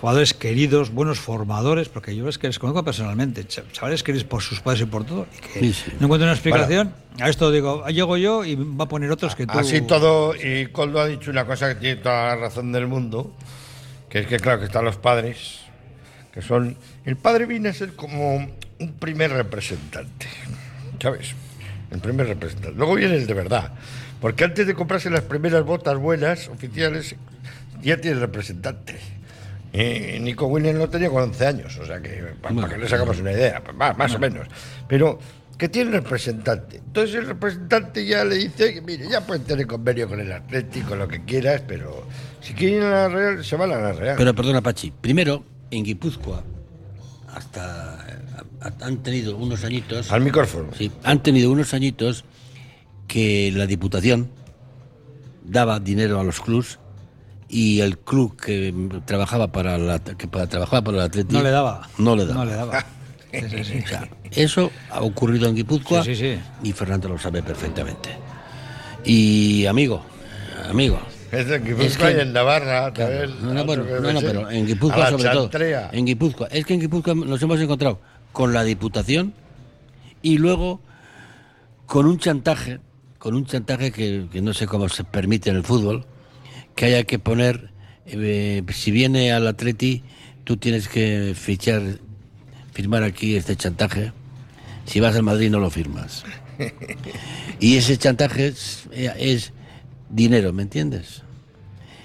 [SPEAKER 3] Jugadores queridos, buenos formadores, porque yo es que les conozco personalmente, ch- chavales queridos por sus padres y por todo, y que
[SPEAKER 2] Sí, sí.
[SPEAKER 3] no encuentro una explicación. A esto digo, llego yo y va a poner otros que tú.
[SPEAKER 1] Así todo, y Coldo ha dicho una cosa que tiene toda la razón del mundo, que es que claro que están los padres, que son... El padre viene a ser como un primer representante, ¿sabes? El primer representante. Luego viene el de verdad, porque antes de comprarse las primeras botas buenas, oficiales, ya tiene representante. Eh, Nico Williams lo tenía con 11 años, o sea que para, que le sacamos una idea, pues, más, más o menos. Pero que tiene representante. Entonces el representante ya le dice mire, ya pueden tener convenio con el Atlético, lo que quieras, pero si quieren ir a la Real, se van a la Real.
[SPEAKER 2] Pero perdona, Pachi. Primero, en Guipúzcoa, hasta a- han tenido unos añitos.
[SPEAKER 1] Al micrófono.
[SPEAKER 2] Sí, han tenido unos añitos que la Diputación daba dinero a los clubs y el club que trabajaba para la que para, trabajaba para el Atlético
[SPEAKER 3] No le daba.
[SPEAKER 2] no le daba.
[SPEAKER 3] No le daba. Sí, sí, sí.
[SPEAKER 2] O sea, eso ha ocurrido en Guipúzcoa
[SPEAKER 3] Sí, sí, sí.
[SPEAKER 2] y Fernando lo sabe perfectamente. Y amigo, amigo,
[SPEAKER 1] Es en
[SPEAKER 2] Es
[SPEAKER 1] Guipúzcoa
[SPEAKER 2] que-
[SPEAKER 1] y en Navarra
[SPEAKER 2] Claro,
[SPEAKER 1] también.
[SPEAKER 2] no, no, bueno, no, no, pero en Guipúzcoa sobre todo. En Guipúzcoa. Es que en Guipúzcoa nos hemos encontrado con la Diputación y luego con un chantaje, con un chantaje que, que no sé cómo se permite en el fútbol, que haya que poner, eh, si viene al Atleti, tú tienes que fichar, firmar aquí este chantaje Si vas al Madrid no lo firmas. Y ese chantaje es, es dinero, ¿me entiendes?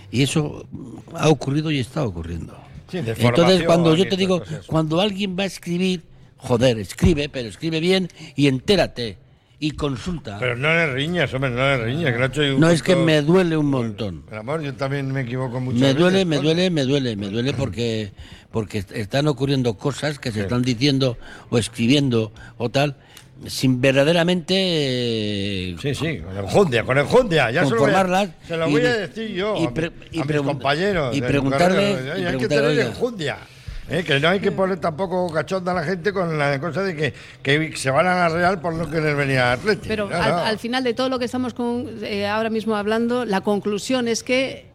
[SPEAKER 2] Y eso ha ocurrido y está ocurriendo.
[SPEAKER 1] Sí, de
[SPEAKER 2] Entonces, cuando yo te digo, cuando alguien va a escribir, joder, escribe, pero escribe bien y entérate y consulta.
[SPEAKER 1] Pero no le riñas, hombre, no le riñas. Que hecho
[SPEAKER 2] No, es que me duele un montón.
[SPEAKER 1] Amor, yo también me equivoco mucho.
[SPEAKER 2] Me duele, me duele, me duele, me duele porque porque est- están ocurriendo cosas que se están diciendo o escribiendo o tal sin verdaderamente eh,
[SPEAKER 1] Sí, sí, con enjundia, con enjundia. Ya se lo voy a-
[SPEAKER 2] Conformarlas
[SPEAKER 1] Se lo
[SPEAKER 2] y
[SPEAKER 1] voy a
[SPEAKER 2] de-
[SPEAKER 1] decir yo
[SPEAKER 2] y
[SPEAKER 1] a,
[SPEAKER 2] pre- y
[SPEAKER 1] a mis compañeros.
[SPEAKER 2] y preguntarle- y
[SPEAKER 1] Hay que tener
[SPEAKER 2] oiga.
[SPEAKER 1] enjundia. ¿eh? Que no hay que poner tampoco cachonda a la gente con la cosa de que, que se van a la Real por no querer venir a Atlético.
[SPEAKER 5] Pero
[SPEAKER 1] No,
[SPEAKER 5] al,
[SPEAKER 1] no.
[SPEAKER 5] al final de todo lo que estamos con- eh, ahora mismo hablando, la conclusión es que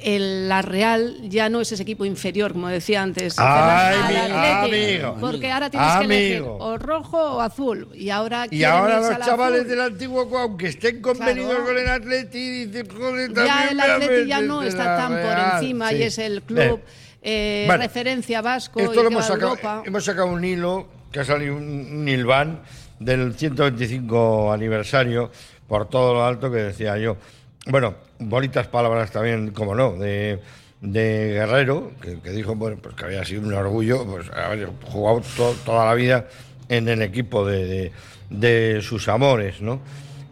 [SPEAKER 5] el- la Real ya no es ese equipo inferior, como decía antes.
[SPEAKER 1] Ay,
[SPEAKER 5] Fernando,
[SPEAKER 1] mi-
[SPEAKER 5] al Atleti,
[SPEAKER 1] amigo.
[SPEAKER 5] Porque ahora tienes que elegir o rojo o azul. Y ahora,
[SPEAKER 1] Y ahora los
[SPEAKER 5] al
[SPEAKER 1] chavales
[SPEAKER 5] azul.
[SPEAKER 1] del antiguo, aunque estén convenidos
[SPEAKER 5] Claro.
[SPEAKER 1] con el Atleti, dicen, joder,
[SPEAKER 5] Ya
[SPEAKER 1] también
[SPEAKER 5] el
[SPEAKER 1] me
[SPEAKER 5] Atleti ya no está tan por encima
[SPEAKER 1] Sí.
[SPEAKER 5] y es el club eh,
[SPEAKER 1] Bueno,
[SPEAKER 5] referencia vasco
[SPEAKER 1] Esto
[SPEAKER 5] y
[SPEAKER 1] lo hemos sacado,
[SPEAKER 5] Europa.
[SPEAKER 1] hemos sacado un hilo, que ha salido un, un hilván del 125 aniversario, por todo lo alto que decía yo. Bueno, bonitas palabras también, como no, de, de Guerrero, que, dijo bueno, pues que había sido un orgullo, pues haber jugado to- toda la vida en el equipo de, de- de sus amores, ¿no?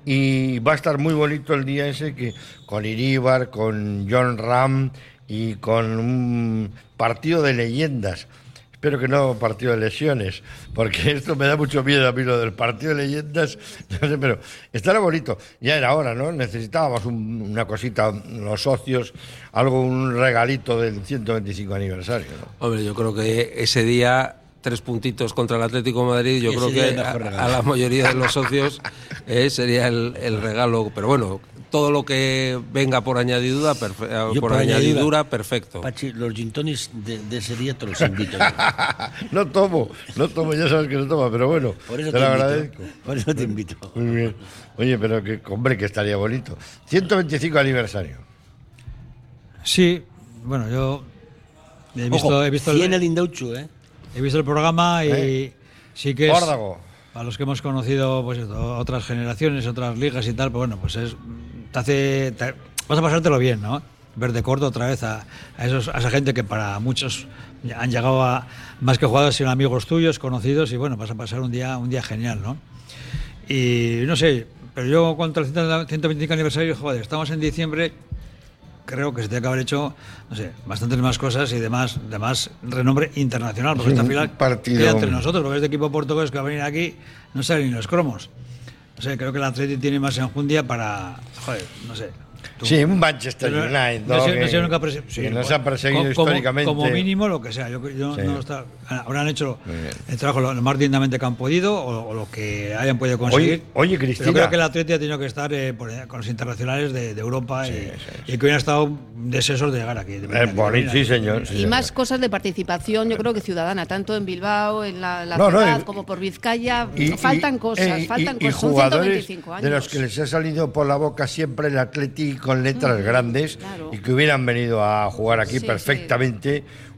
[SPEAKER 1] Y va a estar muy bonito el día ese que con Iríbar, con John Ram y con un partido de leyendas. Espero que no partido de lesiones, porque esto me da mucho miedo a mí lo del partido de leyendas. No sé, pero estará bonito. Ya era hora, ¿no? Necesitábamos un- una cosita, los socios, algo, un regalito del 125 aniversario. ¿no?
[SPEAKER 4] Hombre, yo creo que ese día tres puntitos contra el Atlético de Madrid, yo
[SPEAKER 2] Ese
[SPEAKER 4] creo que a, la mayoría de los socios eh, sería el, el regalo. Pero bueno, todo lo que venga por añadidura, perfe- eh,
[SPEAKER 2] Yo
[SPEAKER 4] por,
[SPEAKER 2] por
[SPEAKER 4] añadidura, perfecto.
[SPEAKER 2] Pachi, los gin tonics de, de ese día te los invito.
[SPEAKER 1] No tomo, no tomo, ya sabes que no tomo, pero bueno,
[SPEAKER 2] Por eso
[SPEAKER 1] te
[SPEAKER 2] te,
[SPEAKER 1] lo
[SPEAKER 2] invito.
[SPEAKER 1] agradezco.
[SPEAKER 2] Por eso te invito.
[SPEAKER 1] Muy bien. Oye, pero que, hombre, que estaría bonito. 125 aniversario.
[SPEAKER 3] Sí, bueno, yo he visto,
[SPEAKER 2] Ojo,
[SPEAKER 3] he visto
[SPEAKER 2] 100 el
[SPEAKER 3] el,
[SPEAKER 2] Indauchu, ¿eh?
[SPEAKER 3] he visto el programa y
[SPEAKER 1] ¿Eh?
[SPEAKER 3] sí que es
[SPEAKER 1] Órdago.
[SPEAKER 3] a los que hemos conocido pues otras generaciones, otras ligas y tal, pues bueno, pues es te hace te- vas a pasártelo bien, ¿no? Ver de corto otra vez a, a esos a esa gente que para muchos han llegado a más que jugadores sino amigos tuyos, conocidos y bueno, vas a pasar un día un día genial, ¿no? Y no sé, pero yo cuanto al 125 aniversario, joder, estamos en diciembre, creo que se tiene que haber hecho, no sé, bastantes más cosas y de más, de más renombre internacional, porque esta final
[SPEAKER 1] partido-
[SPEAKER 3] queda entre nosotros, porque este equipo portugués que va a venir aquí no salen ni los cromos. No sé, creo que el Atleti tiene más enjundia para, joder, no sé. Tú.
[SPEAKER 1] Sí, un Manchester
[SPEAKER 3] Pero
[SPEAKER 1] United,
[SPEAKER 3] no,
[SPEAKER 1] ¿no?
[SPEAKER 3] sé, no sé nunca sí,
[SPEAKER 1] que nos
[SPEAKER 3] bueno,
[SPEAKER 1] ha perseguido
[SPEAKER 3] co- como-
[SPEAKER 1] históricamente.
[SPEAKER 3] Como mínimo lo que sea. Yo, yo
[SPEAKER 1] Sí.
[SPEAKER 3] no está, habrán hecho el trabajo lo, lo más dignamente que han podido o, o lo que hayan podido conseguir.
[SPEAKER 1] Oye, oye, Cristina.
[SPEAKER 3] creo que el Atleti ha tenido que estar eh, por- con los internacionales de, de Europa y, y que hubieran estado deseosos de llegar aquí. de
[SPEAKER 1] Eh, bonito, sí, señor. sí,
[SPEAKER 5] Y
[SPEAKER 1] señor.
[SPEAKER 5] más cosas de participación, yo creo que ciudadana, tanto en Bilbao, en la, la
[SPEAKER 1] No, no,
[SPEAKER 5] ciudad,
[SPEAKER 1] y-
[SPEAKER 5] como por Vizcaya.
[SPEAKER 1] Y-
[SPEAKER 5] faltan
[SPEAKER 1] y-
[SPEAKER 5] cosas,
[SPEAKER 1] eh, y-
[SPEAKER 5] faltan
[SPEAKER 1] y
[SPEAKER 5] cosas. Son
[SPEAKER 1] jugadores
[SPEAKER 5] 125 años.
[SPEAKER 1] de los que les ha salido por la boca siempre el Atleti con letras grandes
[SPEAKER 5] claro.
[SPEAKER 1] y que hubieran venido a jugar aquí
[SPEAKER 5] Sí, sí.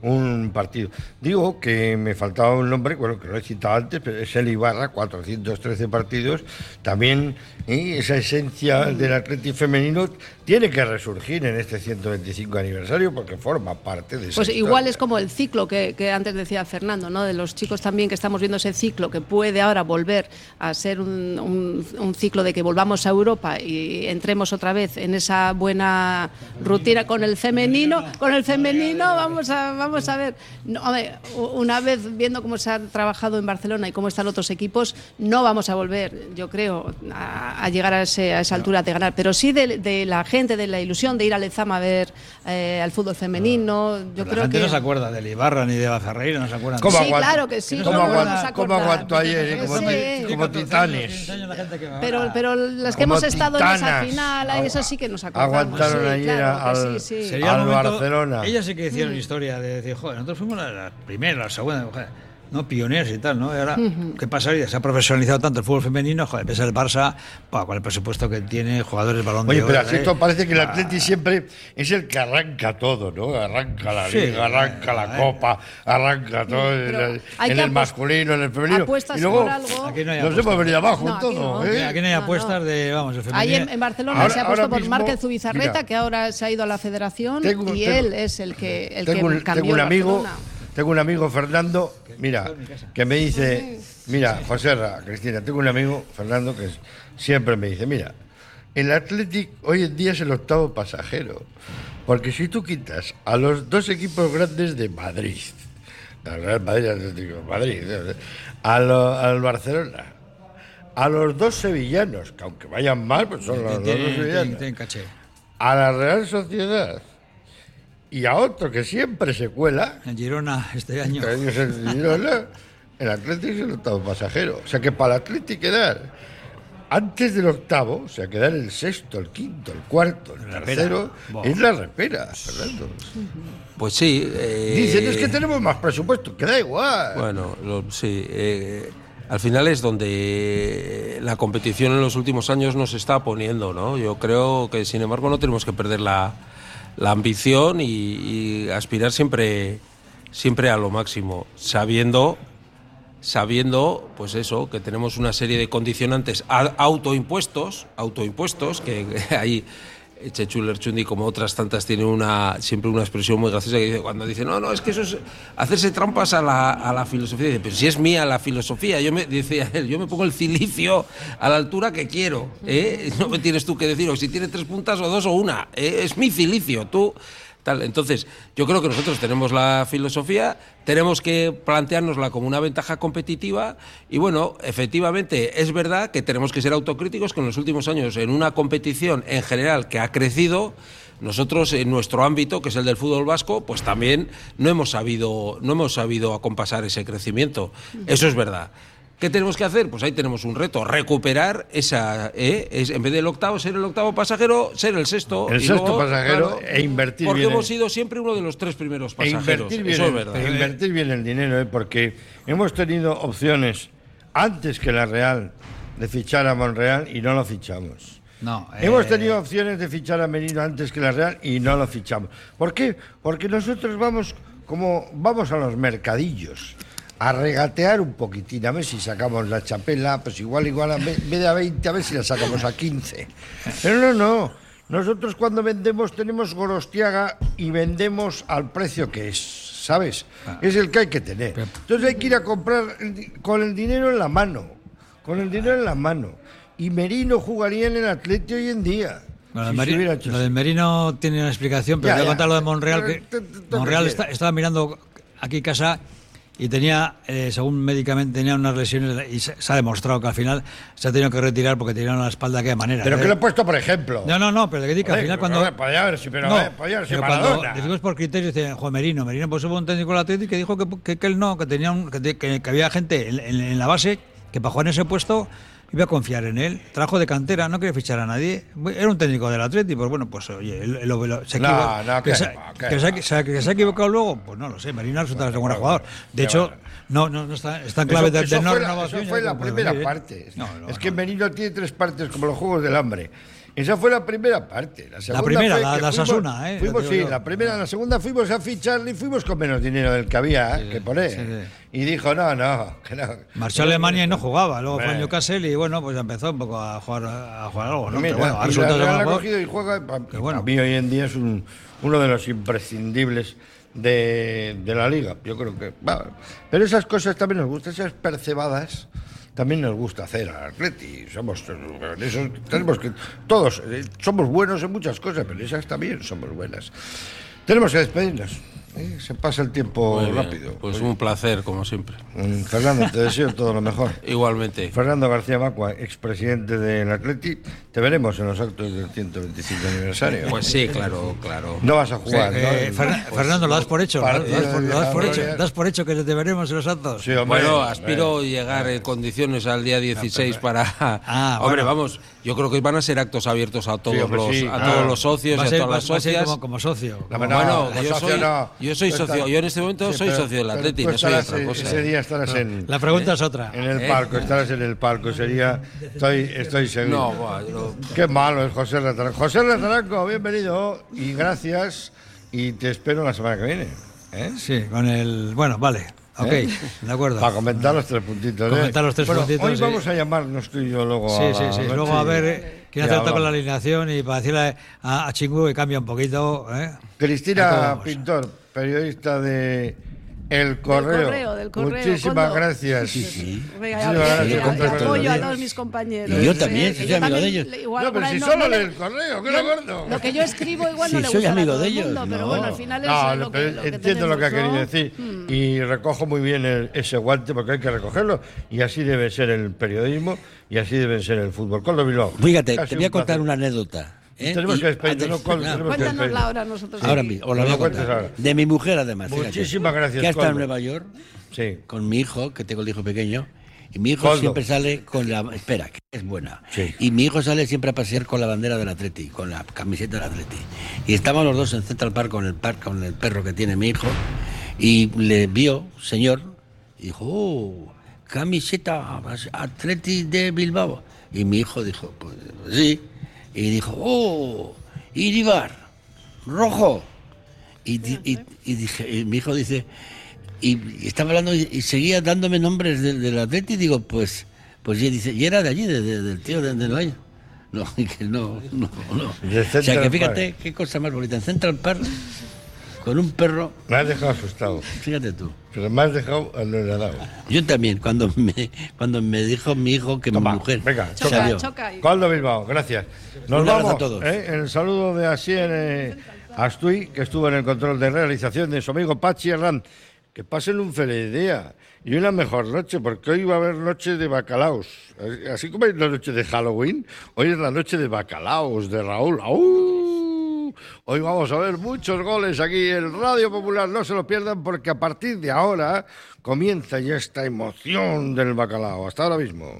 [SPEAKER 1] Un partido. Digo que me faltaba un nombre, bueno, que lo he citado antes, pero es el Ibarra, 413 partidos. También ¿eh? esa esencia del Atleti femenino tiene que resurgir en este 125 aniversario porque forma parte de esa
[SPEAKER 5] Pues
[SPEAKER 1] historia.
[SPEAKER 5] igual es como el ciclo que, que antes decía Fernando, ¿no? De los chicos también que estamos viendo ese ciclo que puede ahora volver a ser un, un- un ciclo de que volvamos a Europa y entremos otra vez en esa buena rutina con el femenino. Con el femenino vamos a vamos a ver. No, a ver, una vez viendo cómo se ha trabajado en Barcelona y cómo están otros equipos, no vamos a volver, yo creo, a, a llegar a, ese- a esa altura de ganar. Pero sí de, de la gente, de la ilusión de ir a Lezama a ver eh, al fútbol femenino. Yo
[SPEAKER 3] la
[SPEAKER 5] creo
[SPEAKER 3] gente
[SPEAKER 5] que
[SPEAKER 3] no se acuerda del Ibarra ni de Ferreira, no se acuerdan.
[SPEAKER 1] ¿Cómo
[SPEAKER 5] Sí, claro que sí,
[SPEAKER 1] ¿Cómo,
[SPEAKER 5] vamos
[SPEAKER 1] cómo aguantó ayer? eh? Como,
[SPEAKER 5] Sí.
[SPEAKER 1] como titanes.
[SPEAKER 5] Pero, pero las que
[SPEAKER 1] Como
[SPEAKER 5] hemos estado en esa
[SPEAKER 1] titanas.
[SPEAKER 5] final, eso sí que nos acordamos.
[SPEAKER 1] Aguantaron
[SPEAKER 5] sí,
[SPEAKER 1] ayer
[SPEAKER 5] claro
[SPEAKER 1] al-
[SPEAKER 5] sí,
[SPEAKER 1] al
[SPEAKER 3] momento-
[SPEAKER 1] Barcelona.
[SPEAKER 3] Ellas sí que hicieron
[SPEAKER 5] Mm.
[SPEAKER 3] historia de decir, nosotros fuimos la, la primera, la segunda. joder, ¿no? pioneros y tal, ¿no? Y ahora, ¿qué pasaría? Se ha profesionalizado tanto el fútbol femenino, joder, pese el Barça, pa, con el presupuesto que tiene, jugadores balón
[SPEAKER 1] Oye,
[SPEAKER 3] de
[SPEAKER 1] pero esto
[SPEAKER 3] ¿eh?
[SPEAKER 1] parece que el
[SPEAKER 3] Ah,
[SPEAKER 1] Atleti siempre es el que arranca todo, ¿no? Arranca la
[SPEAKER 3] Sí,
[SPEAKER 1] liga, arranca la
[SPEAKER 3] eh.
[SPEAKER 1] copa, arranca todo en el, masculino, en el femenino.
[SPEAKER 5] apuestas
[SPEAKER 1] y luego
[SPEAKER 5] por algo.
[SPEAKER 3] Aquí no hay
[SPEAKER 1] nos hemos venido abajo
[SPEAKER 5] No,
[SPEAKER 1] en
[SPEAKER 5] aquí
[SPEAKER 1] todo,
[SPEAKER 5] no.
[SPEAKER 1] ¿eh?
[SPEAKER 3] Aquí no hay apuestas
[SPEAKER 5] no.
[SPEAKER 3] de, vamos, el femenino.
[SPEAKER 5] Ahí en, en Barcelona
[SPEAKER 1] Ahora-
[SPEAKER 5] se ha puesto por
[SPEAKER 1] mismo,
[SPEAKER 5] Márquez Zubizarreta,
[SPEAKER 1] mira.
[SPEAKER 5] que ahora se ha ido a la federación
[SPEAKER 1] Tengo-
[SPEAKER 5] y
[SPEAKER 1] tengo-
[SPEAKER 5] él es el que, el
[SPEAKER 1] tengo,
[SPEAKER 5] que
[SPEAKER 1] un,
[SPEAKER 5] cambió
[SPEAKER 1] tengo un amigo,
[SPEAKER 5] Barcelona.
[SPEAKER 1] Tengo un amigo Fernando, mira, que me dice, mira, José Ra, Cristina, tengo un amigo Fernando que siempre me dice, mira, el Athletic hoy en día es el octavo pasajero, porque si tú quitas a los dos equipos grandes de Madrid, al Real Madrid, Atlético Madrid, a lo- al Barcelona, a los dos sevillanos, que aunque vayan mal, pues son los, dos sevillanos, a la Real Sociedad y a otro que siempre se cuela,
[SPEAKER 3] En Girona este año.
[SPEAKER 1] que ellos el Girona, el Atlético es el octavo pasajero. O sea que para el Atlético quedar antes del octavo, o sea, quedar el sexto, el quinto, el cuarto, el tercero, es la repera, Fernando.
[SPEAKER 4] Pues sí. eh,
[SPEAKER 1] Dicen, es que tenemos más presupuesto, que da igual.
[SPEAKER 4] Bueno, lo- sí. eh, al final es donde la competición en los últimos años nos está poniendo, ¿no? Yo creo que, sin embargo, no tenemos que perder la, la ambición y, aspirar siempre, siempre a lo máximo, sabiendo, sabiendo, pues eso, que tenemos una serie de condicionantes autoimpuestos, autoimpuestos, que hay Chechu Lerchundi, como otras tantas, tiene una, siempre una expresión muy graciosa que dice, cuando dice, no, no, es que eso es hacerse trampas a la, a la filosofía. Dice, pero si es mía la filosofía, yo me, dice él, yo me pongo el cilicio a la altura que quiero. ¿eh? No me tienes tú que decir, o si tiene tres puntas o dos o una. ¿eh? Es mi cilicio, tú... Entonces, yo creo que nosotros tenemos la filosofía, tenemos que planteárnosla como una ventaja competitiva y bueno, efectivamente es verdad que tenemos que ser autocríticos que en los últimos años en una competición en general que ha crecido, nosotros en nuestro ámbito, que es el del fútbol vasco, pues también no hemos sabido, no hemos sabido acompasar ese crecimiento. Eso es verdad. ¿Qué tenemos que hacer? Pues ahí tenemos un reto, recuperar esa, ¿eh? es, en vez del octavo, ser el octavo pasajero, ser el sexto.
[SPEAKER 1] El
[SPEAKER 4] y
[SPEAKER 1] sexto
[SPEAKER 4] luego,
[SPEAKER 1] pasajero e invertir
[SPEAKER 4] Porque
[SPEAKER 1] bien
[SPEAKER 4] hemos
[SPEAKER 1] en-
[SPEAKER 4] sido siempre uno de los tres primeros
[SPEAKER 1] E
[SPEAKER 4] pasajeros.
[SPEAKER 1] invertir bien,
[SPEAKER 4] Eso es
[SPEAKER 1] el,
[SPEAKER 4] verdad.
[SPEAKER 1] e invertir bien el dinero, ¿eh? porque hemos tenido opciones antes que la Real de fichar a Monreal y no lo fichamos.
[SPEAKER 3] No,
[SPEAKER 1] Hemos
[SPEAKER 3] eh,
[SPEAKER 1] tenido opciones de fichar a Merino antes que la Real y no lo fichamos. ¿Por qué? Porque nosotros vamos como vamos a los mercadillos a regatear un poquitín, a ver si sacamos la chapela, pues igual, igual, a ve- en vez de a 20, a ver si la sacamos a 15. Pero no, no. Nosotros cuando vendemos tenemos gorostiaga y vendemos al precio que es, ¿sabes? Es el que hay que tener. Entonces hay que ir a comprar con el dinero en la mano, con el dinero en la mano. Y Merino jugaría en el Atleti hoy en día.
[SPEAKER 3] Bueno,
[SPEAKER 1] si
[SPEAKER 3] el
[SPEAKER 1] se
[SPEAKER 3] Meri-
[SPEAKER 1] hubiera hecho
[SPEAKER 3] lo del Merino tiene una explicación, pero
[SPEAKER 1] Ya,
[SPEAKER 3] voy a contar lo de Monreal. Que Monreal está- estaba mirando aquí casa y tenía, eh, según médicamente, tenía unas lesiones y se, se ha demostrado que al final se ha tenido que retirar porque tenía la espalda de aquella manera.
[SPEAKER 1] Pero
[SPEAKER 3] ¿eh?
[SPEAKER 1] que lo he puesto por ejemplo.
[SPEAKER 3] No, no, no, pero que digo que al final cuando...
[SPEAKER 1] podía haber pero, eh, podía haber sido
[SPEAKER 3] pero cuando decimos por criterios, dice, Juan Merino, Merino pues hubo un técnico del Atlético que dijo que, que, que él no, que tenía un- que, que- que había gente en, en- en la base que para jugar en ese puesto iba a confiar en él. Trajo de cantera, no quería fichar a nadie. Era un técnico del Atlético, pues bueno, pues oye, lo- lo- se
[SPEAKER 1] No, no,
[SPEAKER 3] que,
[SPEAKER 1] que
[SPEAKER 3] se,
[SPEAKER 1] que
[SPEAKER 3] que ha-
[SPEAKER 1] va.
[SPEAKER 3] se ha- que se ha equivocado luego, pues no lo sé, Merino resulta ser un buen jugador. De hecho, no, no, no está, está en clave
[SPEAKER 1] Eso-
[SPEAKER 3] de,
[SPEAKER 1] eso
[SPEAKER 3] de no
[SPEAKER 1] fue la-
[SPEAKER 3] renovación.
[SPEAKER 1] Eso fue
[SPEAKER 3] ya
[SPEAKER 1] la
[SPEAKER 3] no puede
[SPEAKER 1] primera
[SPEAKER 3] venir,
[SPEAKER 1] parte. Es que
[SPEAKER 3] no.
[SPEAKER 1] Merino tiene tres partes, como los Juegos del Hambre. Esa fue la primera parte. La, segunda
[SPEAKER 3] primera,
[SPEAKER 1] fue
[SPEAKER 3] la- la
[SPEAKER 1] fuimos-
[SPEAKER 3] Sasuna, ¿eh?
[SPEAKER 1] Fuimos,
[SPEAKER 3] Lo digo
[SPEAKER 1] sí,
[SPEAKER 3] yo.
[SPEAKER 1] la primera, la segunda fuimos a ficharle y fuimos con menos dinero del que había que poner.
[SPEAKER 3] sí, sí.
[SPEAKER 1] Y dijo, no, no, que no.
[SPEAKER 3] Marchó a Alemania y no jugaba, luego fue a. Newcastle y bueno, pues empezó un poco a jugar, a jugar algo, ¿no?
[SPEAKER 1] Mira,
[SPEAKER 3] Pero bueno, ha
[SPEAKER 1] la cogido y juega.
[SPEAKER 3] Que bueno.
[SPEAKER 1] A mí hoy en día es un- uno de los imprescindibles de, de la liga. Yo creo que. Pero esas cosas también nos gustan, esas percebadas. También nos gusta hacer al Atleti. Somos, tenemos que, todos eh, somos buenos en muchas cosas, pero esas también somos buenas. Tenemos que despedirnos. ¿Eh? Se pasa el tiempo
[SPEAKER 4] bien,
[SPEAKER 1] rápido.
[SPEAKER 4] Pues un placer, como siempre.
[SPEAKER 1] Mm, Fernando, te deseo todo lo mejor.
[SPEAKER 4] Igualmente.
[SPEAKER 1] Fernando García Macua, expresidente del Atleti, te veremos en los actos del 125 aniversario.
[SPEAKER 4] Pues sí, claro, claro.
[SPEAKER 1] No vas a jugar,
[SPEAKER 3] Eh,
[SPEAKER 1] ¿no?
[SPEAKER 3] eh, Fernan- Fernando, lo das por hecho, lo das, por,
[SPEAKER 1] de
[SPEAKER 3] lo das por
[SPEAKER 1] la
[SPEAKER 3] hecho, das por hecho que te veremos en los actos.
[SPEAKER 1] Sí, hombre.
[SPEAKER 4] Bueno, aspiro llegar en condiciones al día 16 para.
[SPEAKER 3] Ah,
[SPEAKER 4] hombre,
[SPEAKER 3] bueno.
[SPEAKER 4] vamos, yo creo que van a ser actos abiertos a todos
[SPEAKER 1] hombre,
[SPEAKER 4] los
[SPEAKER 1] sí,
[SPEAKER 4] a
[SPEAKER 1] claro.
[SPEAKER 4] todos los socios
[SPEAKER 3] Va
[SPEAKER 4] y
[SPEAKER 3] a
[SPEAKER 4] a todas
[SPEAKER 3] va-
[SPEAKER 4] las
[SPEAKER 3] va a ser
[SPEAKER 4] socias.
[SPEAKER 3] como, como socio.
[SPEAKER 1] No,
[SPEAKER 3] como-
[SPEAKER 1] no,
[SPEAKER 4] bueno, yo
[SPEAKER 1] socio
[SPEAKER 4] soy,
[SPEAKER 1] no.
[SPEAKER 4] Yo soy
[SPEAKER 1] Tú
[SPEAKER 4] socio, yo en este momento
[SPEAKER 1] Sí,
[SPEAKER 4] soy
[SPEAKER 1] pero-
[SPEAKER 4] socio del Atleti, no soy
[SPEAKER 1] estarás
[SPEAKER 4] otra cosa.
[SPEAKER 1] Ese día estarás en.
[SPEAKER 3] La pregunta
[SPEAKER 1] ¿eh?
[SPEAKER 3] es otra.
[SPEAKER 1] En el
[SPEAKER 4] ¿Eh?
[SPEAKER 1] palco, estarás en el palco, sería. Estoy, estoy seguro.
[SPEAKER 4] No,
[SPEAKER 1] Qué malo es José Rataranco. José Rataranco, bienvenido y gracias. Y te espero la semana que viene. ¿eh?
[SPEAKER 3] Sí, con el. Bueno, vale. Ok,
[SPEAKER 1] ¿Eh?
[SPEAKER 3] de acuerdo.
[SPEAKER 1] Para comentar los tres puntitos. ¿eh?
[SPEAKER 3] Comentar los tres
[SPEAKER 1] Bueno,
[SPEAKER 3] puntitos,
[SPEAKER 1] Hoy
[SPEAKER 3] sí.
[SPEAKER 1] vamos a llamarnos tú y yo luego.
[SPEAKER 3] Sí,
[SPEAKER 1] a
[SPEAKER 3] sí, sí. Luego a ver eh, quién acerta con la alineación y para decirle a, a Chingu que cambia un poquito. ¿eh?
[SPEAKER 1] Cristina
[SPEAKER 3] vamos.
[SPEAKER 1] Pintor, periodista de El Correo.
[SPEAKER 5] correo, del correo,
[SPEAKER 1] Muchísimas gracias.
[SPEAKER 5] Venga,
[SPEAKER 1] Sí, sí,
[SPEAKER 5] ya,
[SPEAKER 1] completo
[SPEAKER 5] apoyo
[SPEAKER 1] los
[SPEAKER 5] a todos mis compañeros.
[SPEAKER 2] Y yo
[SPEAKER 5] Sí,
[SPEAKER 2] también,
[SPEAKER 5] que
[SPEAKER 2] soy
[SPEAKER 5] yo
[SPEAKER 2] amigo de ellos.
[SPEAKER 5] igual
[SPEAKER 1] No, pero si
[SPEAKER 5] no-
[SPEAKER 1] solo
[SPEAKER 5] no
[SPEAKER 1] el correo, que no gordo.
[SPEAKER 5] Lo que yo escribo igual no
[SPEAKER 2] Sí,
[SPEAKER 5] le
[SPEAKER 2] soy
[SPEAKER 5] gusta a
[SPEAKER 2] amigo
[SPEAKER 5] todo
[SPEAKER 2] de
[SPEAKER 5] el
[SPEAKER 2] ellos,
[SPEAKER 5] mundo, pero
[SPEAKER 2] no.
[SPEAKER 5] bueno, al final es
[SPEAKER 1] No,
[SPEAKER 5] lo que, lo que
[SPEAKER 1] entiendo lo que ha
[SPEAKER 5] tenemos,
[SPEAKER 1] querido
[SPEAKER 5] ¿no?
[SPEAKER 1] decir y recojo muy bien el- ese guante porque hay que recogerlo y así debe ser el periodismo y así debe ser el fútbol. Coldo Bilbao.
[SPEAKER 2] Fíjate, te voy a contar una anécdota. ¿Eh?
[SPEAKER 1] Tenemos
[SPEAKER 2] Y
[SPEAKER 1] que despedirnos, ¿no?
[SPEAKER 5] Cuéntanosla
[SPEAKER 1] despedirnos.
[SPEAKER 5] ahora nosotros.
[SPEAKER 2] Ahora mismo, os la
[SPEAKER 1] No ahora.
[SPEAKER 2] De mi mujer, además. fíjate.
[SPEAKER 1] Muchísimas gracias,
[SPEAKER 2] Que ha estado en. Nueva York
[SPEAKER 1] Sí.
[SPEAKER 2] con mi hijo, que tengo el hijo pequeño. Y mi hijo
[SPEAKER 1] Coldo.
[SPEAKER 2] siempre sale con la. Espera, que es buena.
[SPEAKER 1] Sí.
[SPEAKER 2] Y mi hijo sale siempre a pasear con la bandera del Atleti, con la camiseta del Atleti. Y estaban los dos en Central Park con el, par- con el perro que tiene mi hijo. Y le vio, señor, y dijo: Oh, camiseta Atleti de Bilbao. Y mi hijo dijo: Pues sí. Y dijo: Oh, Iribar, rojo. Y, di- y- y dije, y mi hijo dice, y, estaba hablando y, seguía dándome nombres del, del Atleti, y digo, pues, pues y dice, y era de allí, de- de- del tío de, de York. No, y que no, no, no. O sea que fíjate qué cosa más bonita. En Central Park, con un perro,
[SPEAKER 1] Me has dejado asustado,
[SPEAKER 2] fíjate tú.
[SPEAKER 1] pero me has dejado anonadado.
[SPEAKER 2] Yo también, cuando me, cuando me dijo mi hijo que
[SPEAKER 1] Toma,
[SPEAKER 2] mi mujer
[SPEAKER 1] venga,
[SPEAKER 5] Choca,
[SPEAKER 2] salió.
[SPEAKER 5] choca.
[SPEAKER 1] Coldo Bilbao, gracias. Nos
[SPEAKER 2] Un
[SPEAKER 1] vamos.
[SPEAKER 2] a todos.
[SPEAKER 1] ¿eh? El saludo de Asien eh, Astui, que estuvo en el control de realización de su amigo Pachi Herrán. Que pasen un feliz día y una mejor noche, porque hoy va a haber noche de bacalaos. Así como hay la noche de Halloween, hoy es la noche de bacalaos de Raúl. ¡Au! Hoy vamos a ver muchos goles aquí en Radio Popular. No se lo pierdan porque a partir de ahora comienza ya esta emoción del bacalao. Hasta ahora mismo.